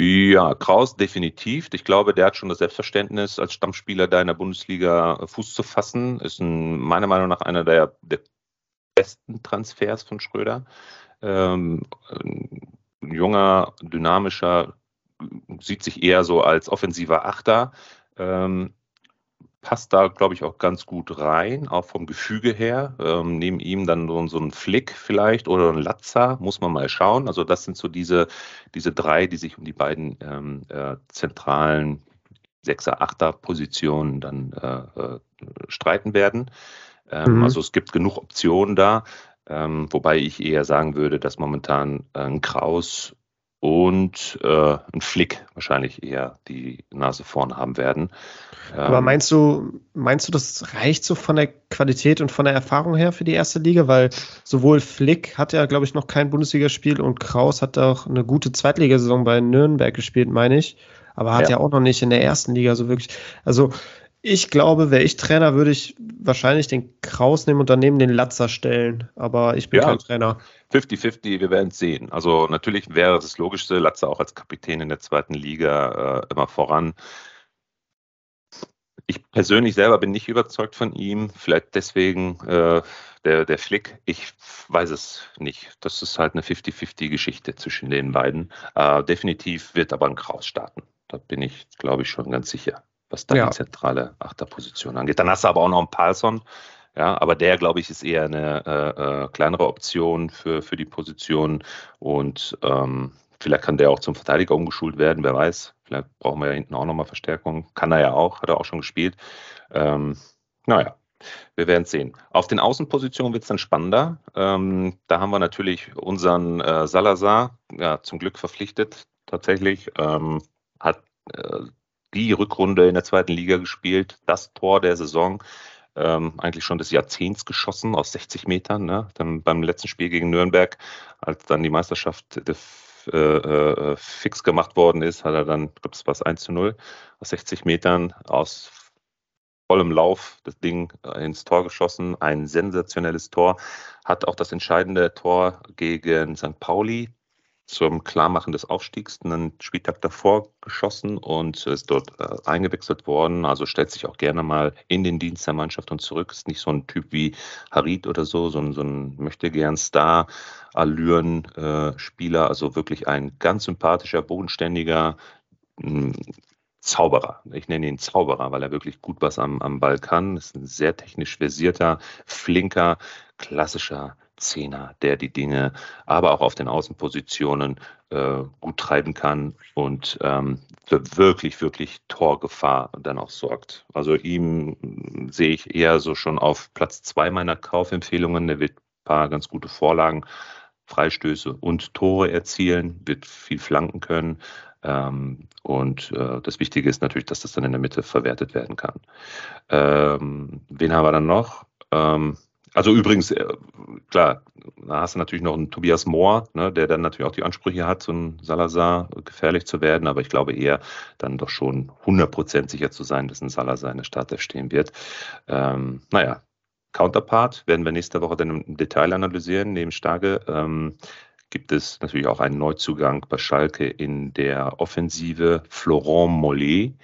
Ja, Kraus definitiv. Ich glaube, der hat schon das Selbstverständnis, als Stammspieler da in der Bundesliga Fuß zu fassen. Ist ein, meiner Meinung nach einer der, der besten Transfers von Schröder. Ähm, ein junger, dynamischer, sieht sich eher so als offensiver Achter. Ähm, passt da, glaube ich, auch ganz gut rein, auch vom Gefüge her. Ähm, neben ihm dann so, so ein Flick vielleicht oder ein Latza, muss man mal schauen. Also das sind so diese, diese drei, die sich um die beiden ähm, äh, zentralen Sechser, Achter Positionen dann äh, äh, streiten werden. Ähm, mhm. Also es gibt genug Optionen da, ähm, wobei ich eher sagen würde, dass momentan äh, ein Kraus und äh, ein Flick wahrscheinlich eher die Nase vorn haben werden. Aber ähm, meinst du, meinst du, das reicht so von der Qualität und von der Erfahrung her für die erste Liga? Weil sowohl Flick hat ja, glaube ich, noch kein Bundesligaspiel und Kraus hat auch eine gute Zweitligasaison bei Nürnberg gespielt, meine ich. Aber hat ja. ja auch noch nicht in der ersten Liga so wirklich. Also ich glaube, wäre ich Trainer, würde ich wahrscheinlich den Kraus nehmen und daneben den Latzer stellen. Aber ich bin ja, kein Trainer. 50-50, wir werden es sehen. Also natürlich wäre das Logischste, Latzer auch als Kapitän in der zweiten Liga äh, immer voran. Ich persönlich selber bin nicht überzeugt von ihm. Vielleicht deswegen äh, der, der Flick. Ich weiß es nicht. Das ist halt eine 50-50-Geschichte zwischen den beiden. Äh, definitiv wird aber ein Kraus starten. Da bin ich, glaube ich, schon ganz sicher was dann ja. die zentrale Achterposition angeht. Dann hast du aber auch noch einen Palsson, ja, aber der, glaube ich, ist eher eine äh, äh, kleinere Option für, für die Position und ähm, vielleicht kann der auch zum Verteidiger umgeschult werden, wer weiß. Vielleicht brauchen wir ja hinten auch nochmal Verstärkung. Kann er ja auch, hat er auch schon gespielt. Ähm, naja, wir werden es sehen. Auf den Außenpositionen wird es dann spannender. Ähm, da haben wir natürlich unseren äh, Salazar, ja, zum Glück verpflichtet tatsächlich. Ähm, hat äh, die Rückrunde in der zweiten Liga gespielt, das Tor der Saison, ähm, eigentlich schon des Jahrzehnts geschossen aus 60 Metern. Ne? Dann beim letzten Spiel gegen Nürnberg, als dann die Meisterschaft äh, äh, fix gemacht worden ist, hat er dann, ich glaube, es war 1 zu 0, aus 60 Metern aus vollem Lauf das Ding äh, ins Tor geschossen. Ein sensationelles Tor. Hat auch das entscheidende Tor gegen St. Pauli zum Klarmachen des Aufstiegs einen Spieltag davor geschossen und ist dort äh, eingewechselt worden. Also stellt sich auch gerne mal in den Dienst der Mannschaft und zurück. Ist nicht so ein Typ wie Harit oder so, so ein, so ein möchte gern Star, Allüren-Spieler. Äh, also wirklich ein ganz sympathischer, bodenständiger, hm, Zauberer. Ich nenne ihn Zauberer, weil er wirklich gut was am, am Ball kann. Ist ein sehr technisch versierter, flinker, klassischer Zehner, der die Dinge aber auch auf den Außenpositionen äh, gut treiben kann und ähm, für wirklich, wirklich Torgefahr dann auch sorgt. Also ihm sehe ich eher so schon auf Platz zwei meiner Kaufempfehlungen. Der wird ein paar ganz gute Vorlagen, Freistöße und Tore erzielen, wird viel flanken können. Ähm, und äh, das Wichtige ist natürlich, dass das dann in der Mitte verwertet werden kann. Ähm, wen haben wir dann noch? Ähm, also übrigens, äh, klar, da hast du natürlich noch einen Tobias Mohr, ne, der dann natürlich auch die Ansprüche hat, so ein Salazar gefährlich zu werden, aber ich glaube eher dann doch schon 100% sicher zu sein, dass ein Salazar in der Startelf stehen wird. Ähm, naja, Counterpart werden wir nächste Woche dann im Detail analysieren. Neben Starke ähm, gibt es natürlich auch einen Neuzugang bei Schalke in der Offensive, Florent Mollet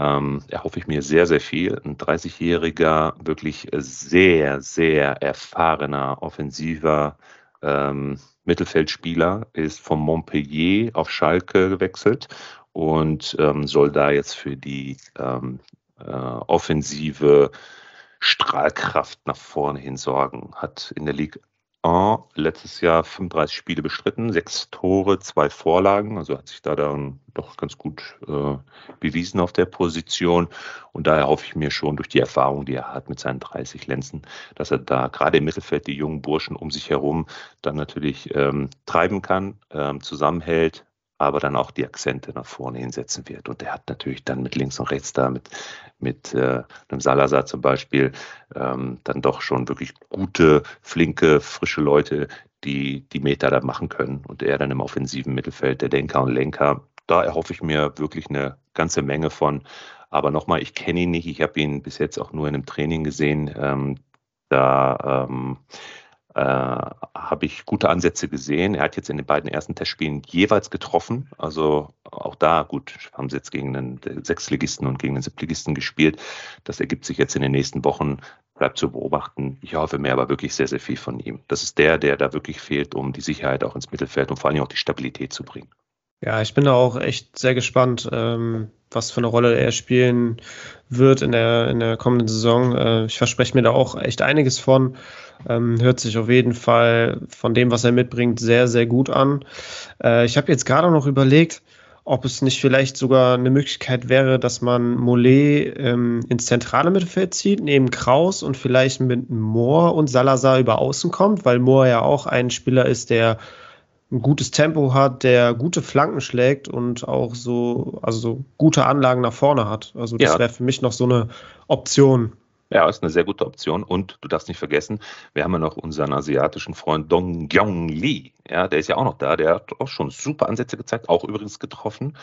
ähm, erhoffe ich mir sehr, sehr viel. Ein 30-jähriger, wirklich sehr, sehr erfahrener, offensiver ähm, Mittelfeldspieler ist vom Montpellier auf Schalke gewechselt und ähm, soll da jetzt für die ähm, äh, offensive Strahlkraft nach vorne hin sorgen. Hat in der Liga letztes Jahr 35 Spiele bestritten, sechs Tore, zwei Vorlagen. Also hat sich da dann doch ganz gut äh, bewiesen auf der Position. Und daher hoffe ich mir schon durch die Erfahrung, die er hat mit seinen 30 Lenzen, dass er da gerade im Mittelfeld die jungen Burschen um sich herum dann natürlich ähm, treiben kann, ähm, zusammenhält, aber dann auch die Akzente nach vorne hinsetzen wird. Und er hat natürlich dann mit links und rechts da, mit, mit äh, einem Salazar zum Beispiel, ähm, dann doch schon wirklich gute, flinke, frische Leute, die die Meter da machen können. Und er dann im offensiven Mittelfeld, der Denker und Lenker. Da erhoffe ich mir wirklich eine ganze Menge von. Aber nochmal, ich kenne ihn nicht. Ich habe ihn bis jetzt auch nur in einem Training gesehen. Ähm, da ähm, äh, habe ich gute Ansätze gesehen. Er hat jetzt in den beiden ersten Testspielen jeweils getroffen. Also auch da, gut, haben sie jetzt gegen den Sechsligisten und gegen den Siebtligisten gespielt. Das ergibt sich jetzt in den nächsten Wochen, bleibt zu beobachten. Ich hoffe mir aber wirklich sehr, sehr viel von ihm. Das ist der, der da wirklich fehlt, um die Sicherheit auch ins Mittelfeld und vor allem auch die Stabilität zu bringen. Ja, ich bin da auch echt sehr gespannt, ähm, was für eine Rolle er spielen wird in der, in der kommenden Saison. Äh, ich verspreche mir da auch echt einiges von. Ähm, hört sich auf jeden Fall von dem, was er mitbringt, sehr, sehr gut an. Äh, ich habe jetzt gerade noch überlegt, ob es nicht vielleicht sogar eine Möglichkeit wäre, dass man Mollet ähm, ins zentrale Mittelfeld zieht, neben Kraus und vielleicht mit Mohr und Salazar über außen kommt, weil Mohr ja auch ein Spieler ist, der ein gutes Tempo hat, der gute Flanken schlägt und auch so, also so gute Anlagen nach vorne hat. Also das ja. wäre für mich noch so eine Option. Ja, ist eine sehr gute Option. Und du darfst nicht vergessen, wir haben ja noch unseren asiatischen Freund Dong Gyong Lee. Ja, der ist ja auch noch da. Der hat auch schon super Ansätze gezeigt, auch übrigens getroffen.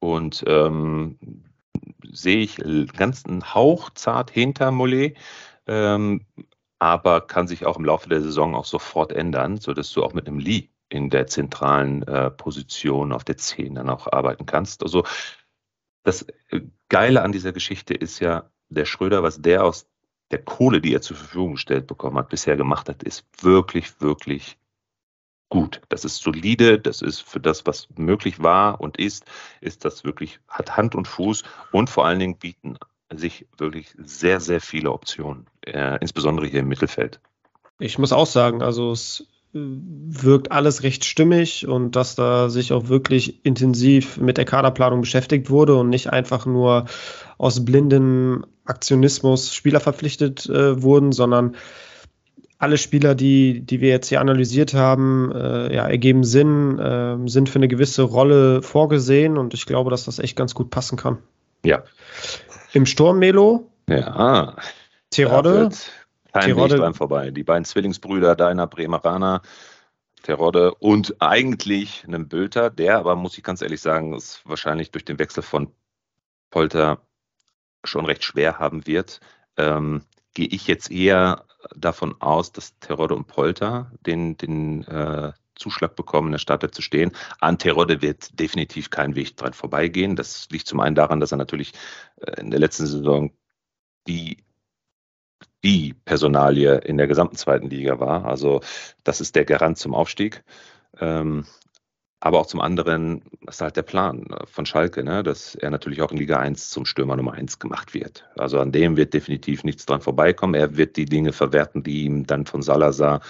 Und ähm, sehe ich ganz einen Hauch zart hinter Mollet. Ähm, aber kann sich auch im Laufe der Saison auch sofort ändern, sodass du auch mit einem Lee in der zentralen äh, Position auf der 10 dann auch arbeiten kannst. Also das äh, Geile an dieser Geschichte ist ja, der Schröder, was der aus der Kohle, die er zur Verfügung gestellt bekommen hat, bisher gemacht hat, ist wirklich, wirklich gut. Das ist solide, das ist für das, was möglich war und ist, ist das wirklich, hat Hand und Fuß und vor allen Dingen bieten sich wirklich sehr, sehr viele Optionen, äh, insbesondere hier im Mittelfeld. Ich muss auch sagen, also es wirkt alles recht stimmig und dass da sich auch wirklich intensiv mit der Kaderplanung beschäftigt wurde und nicht einfach nur aus blindem Aktionismus Spieler verpflichtet äh, wurden, sondern alle Spieler, die, die wir jetzt hier analysiert haben, äh, ja, ergeben Sinn, äh, sind für eine gewisse Rolle vorgesehen und ich glaube, dass das echt ganz gut passen kann. Ja. Im Sturm Melo. Ja. Terodde. Kein Terodde. Weg dran vorbei. Die beiden Zwillingsbrüder deiner Bremeraner, Terodde und eigentlich einem Bülter, der aber, muss ich ganz ehrlich sagen, ist wahrscheinlich durch den Wechsel von Polter schon recht schwer haben wird. Ähm, Gehe ich jetzt eher davon aus, dass Terodde und Polter den, den äh, Zuschlag bekommen, in der Startelf zu stehen. An Terodde wird definitiv kein Weg dran vorbeigehen. Das liegt zum einen daran, dass er natürlich äh, in der letzten Saison die die Personalie in der gesamten zweiten Liga war. Also das ist der Garant zum Aufstieg. Ähm, aber auch zum anderen ist halt der Plan von Schalke, ne, dass er natürlich auch in Liga 1 zum Stürmer Nummer 1 gemacht wird. Also an dem wird definitiv nichts dran vorbeikommen. Er wird die Dinge verwerten, die ihm dann von Salazar,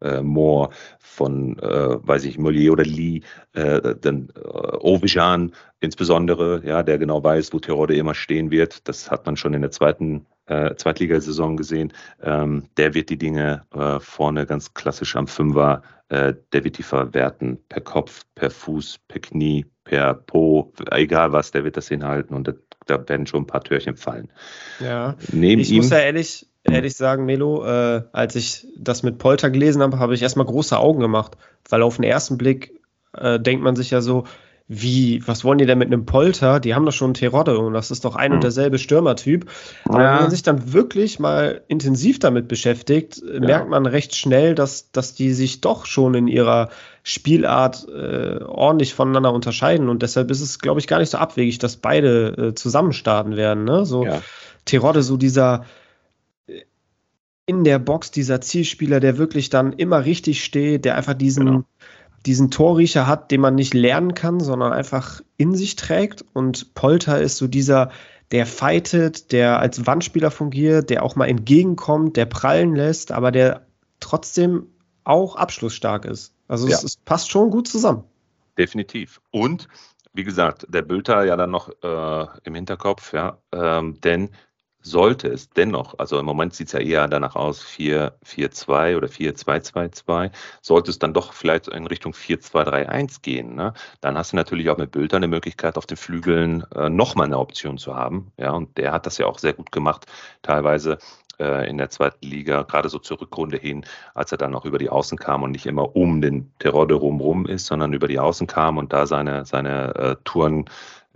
äh, Moore, von, äh, weiß ich, Mollier oder Lee, äh, dann äh, Ovijan insbesondere, ja, der genau weiß, wo Terodde immer stehen wird. Das hat man schon in der zweiten äh, Zweitligasaison gesehen, ähm, der wird die Dinge äh, vorne ganz klassisch am Fünfer, äh, der wird die verwerten per Kopf, per Fuß, per Knie, per Po, egal was, der wird das hinhalten und da, da werden schon ein paar Türchen fallen. Ja, Neben ich ihm, muss ja ehrlich, ehrlich sagen, Melo, äh, als ich das mit Polter gelesen habe, habe ich erstmal große Augen gemacht, weil auf den ersten Blick äh, denkt man sich ja so, wie, was wollen die denn mit einem Polter? Die haben doch schon einen Terodde und das ist doch ein und hm. derselbe Stürmertyp. Aber ja. wenn man sich dann wirklich mal intensiv damit beschäftigt, ja. merkt man recht schnell, dass, dass die sich doch schon in ihrer Spielart äh, ordentlich voneinander unterscheiden. Und deshalb ist es, glaube ich, gar nicht so abwegig, dass beide äh, zusammen starten werden. Ne? So ja. Terodde, so dieser äh, in der Box, dieser Zielspieler, der wirklich dann immer richtig steht, der einfach diesen. Genau diesen Torriecher hat, den man nicht lernen kann, sondern einfach in sich trägt. Und Polter ist so dieser, der fightet, der als Wandspieler fungiert, der auch mal entgegenkommt, der prallen lässt, aber der trotzdem auch abschlussstark ist. Also ja. es, es, passt schon gut zusammen. Definitiv. Und wie gesagt, der Bülter ja dann noch äh, im Hinterkopf, ja, ähm, denn sollte es dennoch, also im Moment sieht es ja eher danach aus, 4-4-2 oder 4-2-2-2, sollte es dann doch vielleicht in Richtung 4-2-3-1 gehen, ne? dann hast du natürlich auch mit Bülter eine Möglichkeit, auf den Flügeln äh, nochmal eine Option zu haben. Ja, und der hat das ja auch sehr gut gemacht, teilweise äh, in der zweiten Liga, gerade so zur Rückrunde hin, als er dann noch über die Außen kam und nicht immer um den Terodde rumrum ist, sondern über die Außen kam und da seine, seine äh, Touren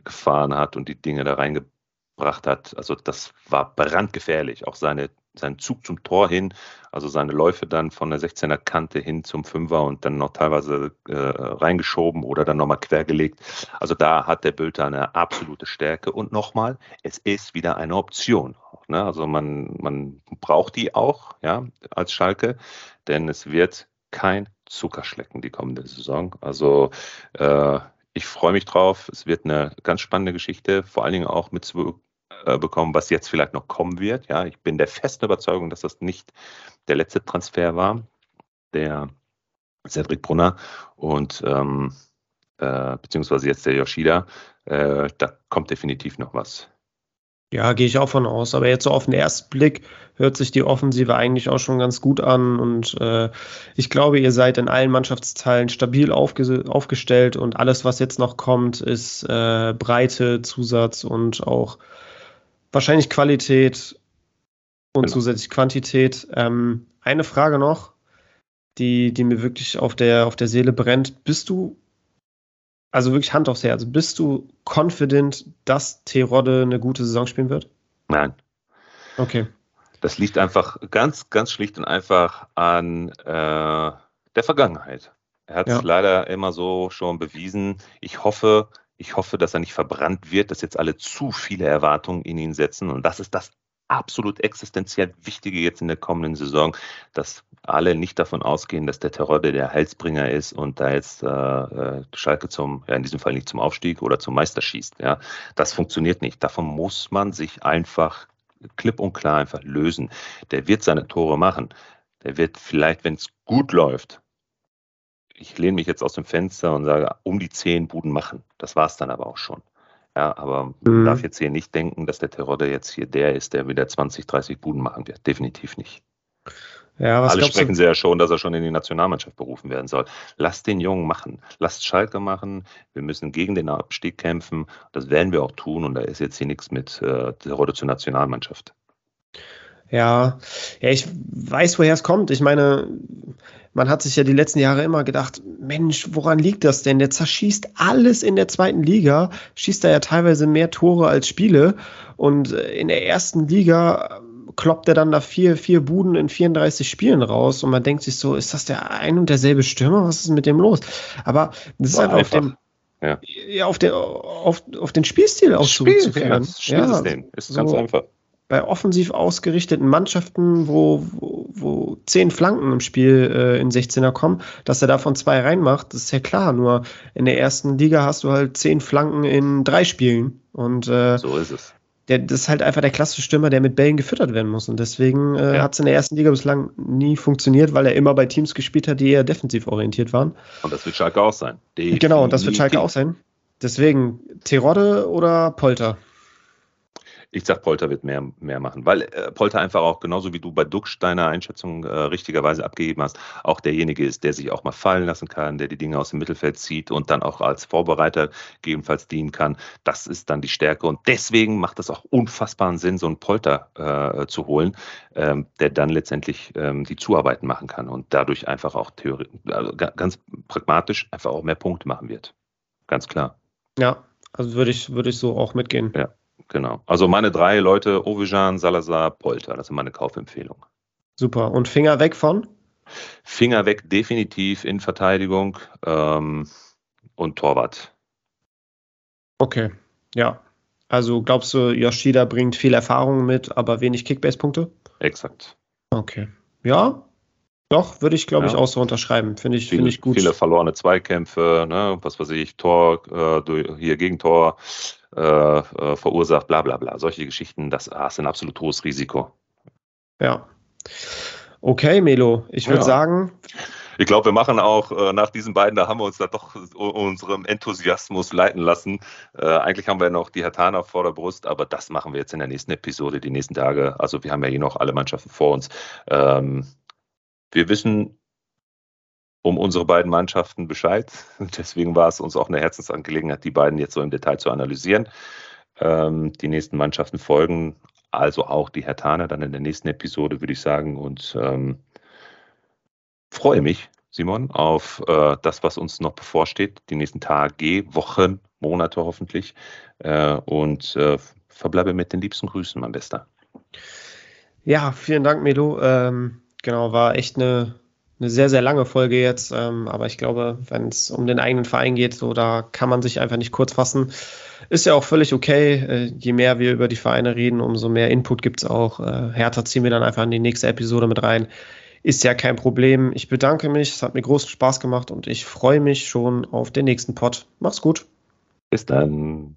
gefahren hat und die Dinge da reingebracht gebracht hat. Also das war brandgefährlich. Auch seine, sein Zug zum Tor hin, also seine Läufe dann von der 16er Kante hin zum Fünfer und dann noch teilweise äh, reingeschoben oder dann nochmal quergelegt. Also da hat der Bülter eine absolute Stärke. Und nochmal, es ist wieder eine Option. Ne? Also man, man braucht die auch ja, als Schalke, denn es wird kein Zuckerschlecken die kommende Saison. Also äh, ich freue mich drauf. Es wird eine ganz spannende Geschichte, vor allen Dingen auch mitzubekommen, was jetzt vielleicht noch kommen wird. Ja, ich bin der festen Überzeugung, dass das nicht der letzte Transfer war, der Cedric Brunner und ähm, äh, beziehungsweise jetzt der Yoshida. Äh, da kommt definitiv noch was. Ja, gehe ich auch von aus. Aber jetzt so auf den ersten Blick hört sich die Offensive eigentlich auch schon ganz gut an. Und äh, ich glaube, ihr seid in allen Mannschaftsteilen stabil aufge aufgestellt und alles, was jetzt noch kommt, ist äh, Breite, Zusatz und auch wahrscheinlich Qualität und genau. zusätzlich Quantität. Ähm, eine Frage noch, die, die mir wirklich auf der, auf der Seele brennt. Bist du also wirklich Hand aufs Herz, bist du confident, dass Terodde eine gute Saison spielen wird? Nein. Okay. Das liegt einfach ganz, ganz schlicht und einfach an äh, der Vergangenheit. Er hat es ja. leider immer so schon bewiesen. Ich hoffe, ich hoffe, dass er nicht verbrannt wird, dass jetzt alle zu viele Erwartungen in ihn setzen. Und das ist das absolut existenziell Wichtige jetzt in der kommenden Saison, dass alle nicht davon ausgehen, dass der Terror der Heilsbringer ist und da jetzt äh, äh, Schalke zum, ja in diesem Fall nicht zum Aufstieg oder zum Meister schießt. Ja, das funktioniert nicht. Davon muss man sich einfach klipp und klar einfach lösen. Der wird seine Tore machen. Der wird vielleicht, wenn es gut läuft, ich lehne mich jetzt aus dem Fenster und sage, um die zehn Buden machen. Das war es dann aber auch schon. Ja, aber man mhm. darf jetzt hier nicht denken, dass der Terror der jetzt hier der ist, der wieder 20, 30 Buden machen wird. Definitiv nicht. Ja, Alle sprechen du? sie ja schon, dass er schon in die Nationalmannschaft berufen werden soll. Lasst den Jungen machen. Lasst Schalke machen. Wir müssen gegen den Abstieg kämpfen. Das werden wir auch tun. Und da ist jetzt hier nichts mit äh, der Rolle zur Nationalmannschaft. Ja, ja, ich weiß, woher es kommt. Ich meine, man hat sich ja die letzten Jahre immer gedacht, Mensch, woran liegt das denn? Der zerschießt alles in der zweiten Liga, schießt da ja teilweise mehr Tore als Spiele. Und äh, in der ersten Liga kloppt er dann da vier, vier Buden in 34 Spielen raus und man denkt sich so, ist das der ein und derselbe Stürmer? Was ist mit dem los? Aber das ist halt auf dem, ja. ja, auf, der, auf, auf den Spielstil auch Spiel. Ja, das Spielsystem ja, ist so ganz einfach. Bei offensiv ausgerichteten Mannschaften, wo, wo, wo zehn Flanken im Spiel äh, in 16er kommen, dass er davon zwei reinmacht, das ist ja klar. Nur in der ersten Liga hast du halt zehn Flanken in drei Spielen. Und äh, so ist es der, das ist halt einfach der klassische Stürmer, der mit Bällen gefüttert werden muss. Und deswegen äh, ja. hat es in der ersten Liga bislang nie funktioniert, weil er immer bei Teams gespielt hat, die eher defensiv orientiert waren. Und das wird Schalke auch sein. Definitiv. Genau, und das wird Schalke auch sein. Deswegen, Terodde oder Polter? Ich sag, Polter wird mehr, mehr machen, weil äh, Polter einfach auch, genauso wie du bei Duxch deine Einschätzung äh, richtigerweise abgegeben hast, auch derjenige ist, der sich auch mal fallen lassen kann, der die Dinge aus dem Mittelfeld zieht und dann auch als Vorbereiter gegebenenfalls dienen kann. Das ist dann die Stärke und deswegen macht es auch unfassbaren Sinn, so einen Polter äh, zu holen, ähm, der dann letztendlich ähm, die Zuarbeiten machen kann und dadurch einfach auch Theorie, also ganz pragmatisch einfach auch mehr Punkte machen wird. Ganz klar. Ja, also würde ich, würde ich so auch mitgehen. Ja. Genau. Also meine drei Leute, Ovejan, Salazar, Polter, das sind meine Kaufempfehlungen. Super. Und Finger weg von? Finger weg definitiv in Verteidigung ähm, und Torwart. Okay, ja. Also glaubst du, Yoshida bringt viel Erfahrung mit, aber wenig Kickbase-Punkte? Exakt. Okay. Ja, doch, würde ich, glaube ja. ich, auch so unterschreiben. Finde ich, find ich gut. Viele verlorene Zweikämpfe, ne? was weiß ich, Tor, äh, hier Gegentor, äh, äh, verursacht, bla bla bla. Solche Geschichten, das ah, ist ein absolut hohes Risiko. Ja. Okay, Melo, ich würde ja. sagen. Ich glaube, wir machen auch äh, nach diesen beiden, da haben wir uns da doch unserem Enthusiasmus leiten lassen. Äh, eigentlich haben wir noch die Hatana vor der Brust, aber das machen wir jetzt in der nächsten Episode, die nächsten Tage. Also wir haben ja hier noch alle Mannschaften vor uns. Ähm, wir wissen um unsere beiden Mannschaften Bescheid. Deswegen war es uns auch eine Herzensangelegenheit, die beiden jetzt so im Detail zu analysieren. Ähm, die nächsten Mannschaften folgen, also auch die Hertaner dann in der nächsten Episode, würde ich sagen. Und ähm, freue mich, Simon, auf äh, das, was uns noch bevorsteht, die nächsten Tage, Wochen, Monate hoffentlich. Äh, und äh, verbleibe mit den liebsten Grüßen, mein Bester. Ja, vielen Dank, Melo. Ähm, genau, war echt eine eine sehr, sehr lange Folge jetzt. Ähm, aber ich glaube, wenn es um den eigenen Verein geht, so da kann man sich einfach nicht kurz fassen. Ist ja auch völlig okay. Äh, je mehr wir über die Vereine reden, umso mehr Input gibt es auch. Äh, Hertha ziehen wir dann einfach in die nächste Episode mit rein. Ist ja kein Problem. Ich bedanke mich. Es hat mir großen Spaß gemacht und ich freue mich schon auf den nächsten Pod. Mach's gut. Bis dann.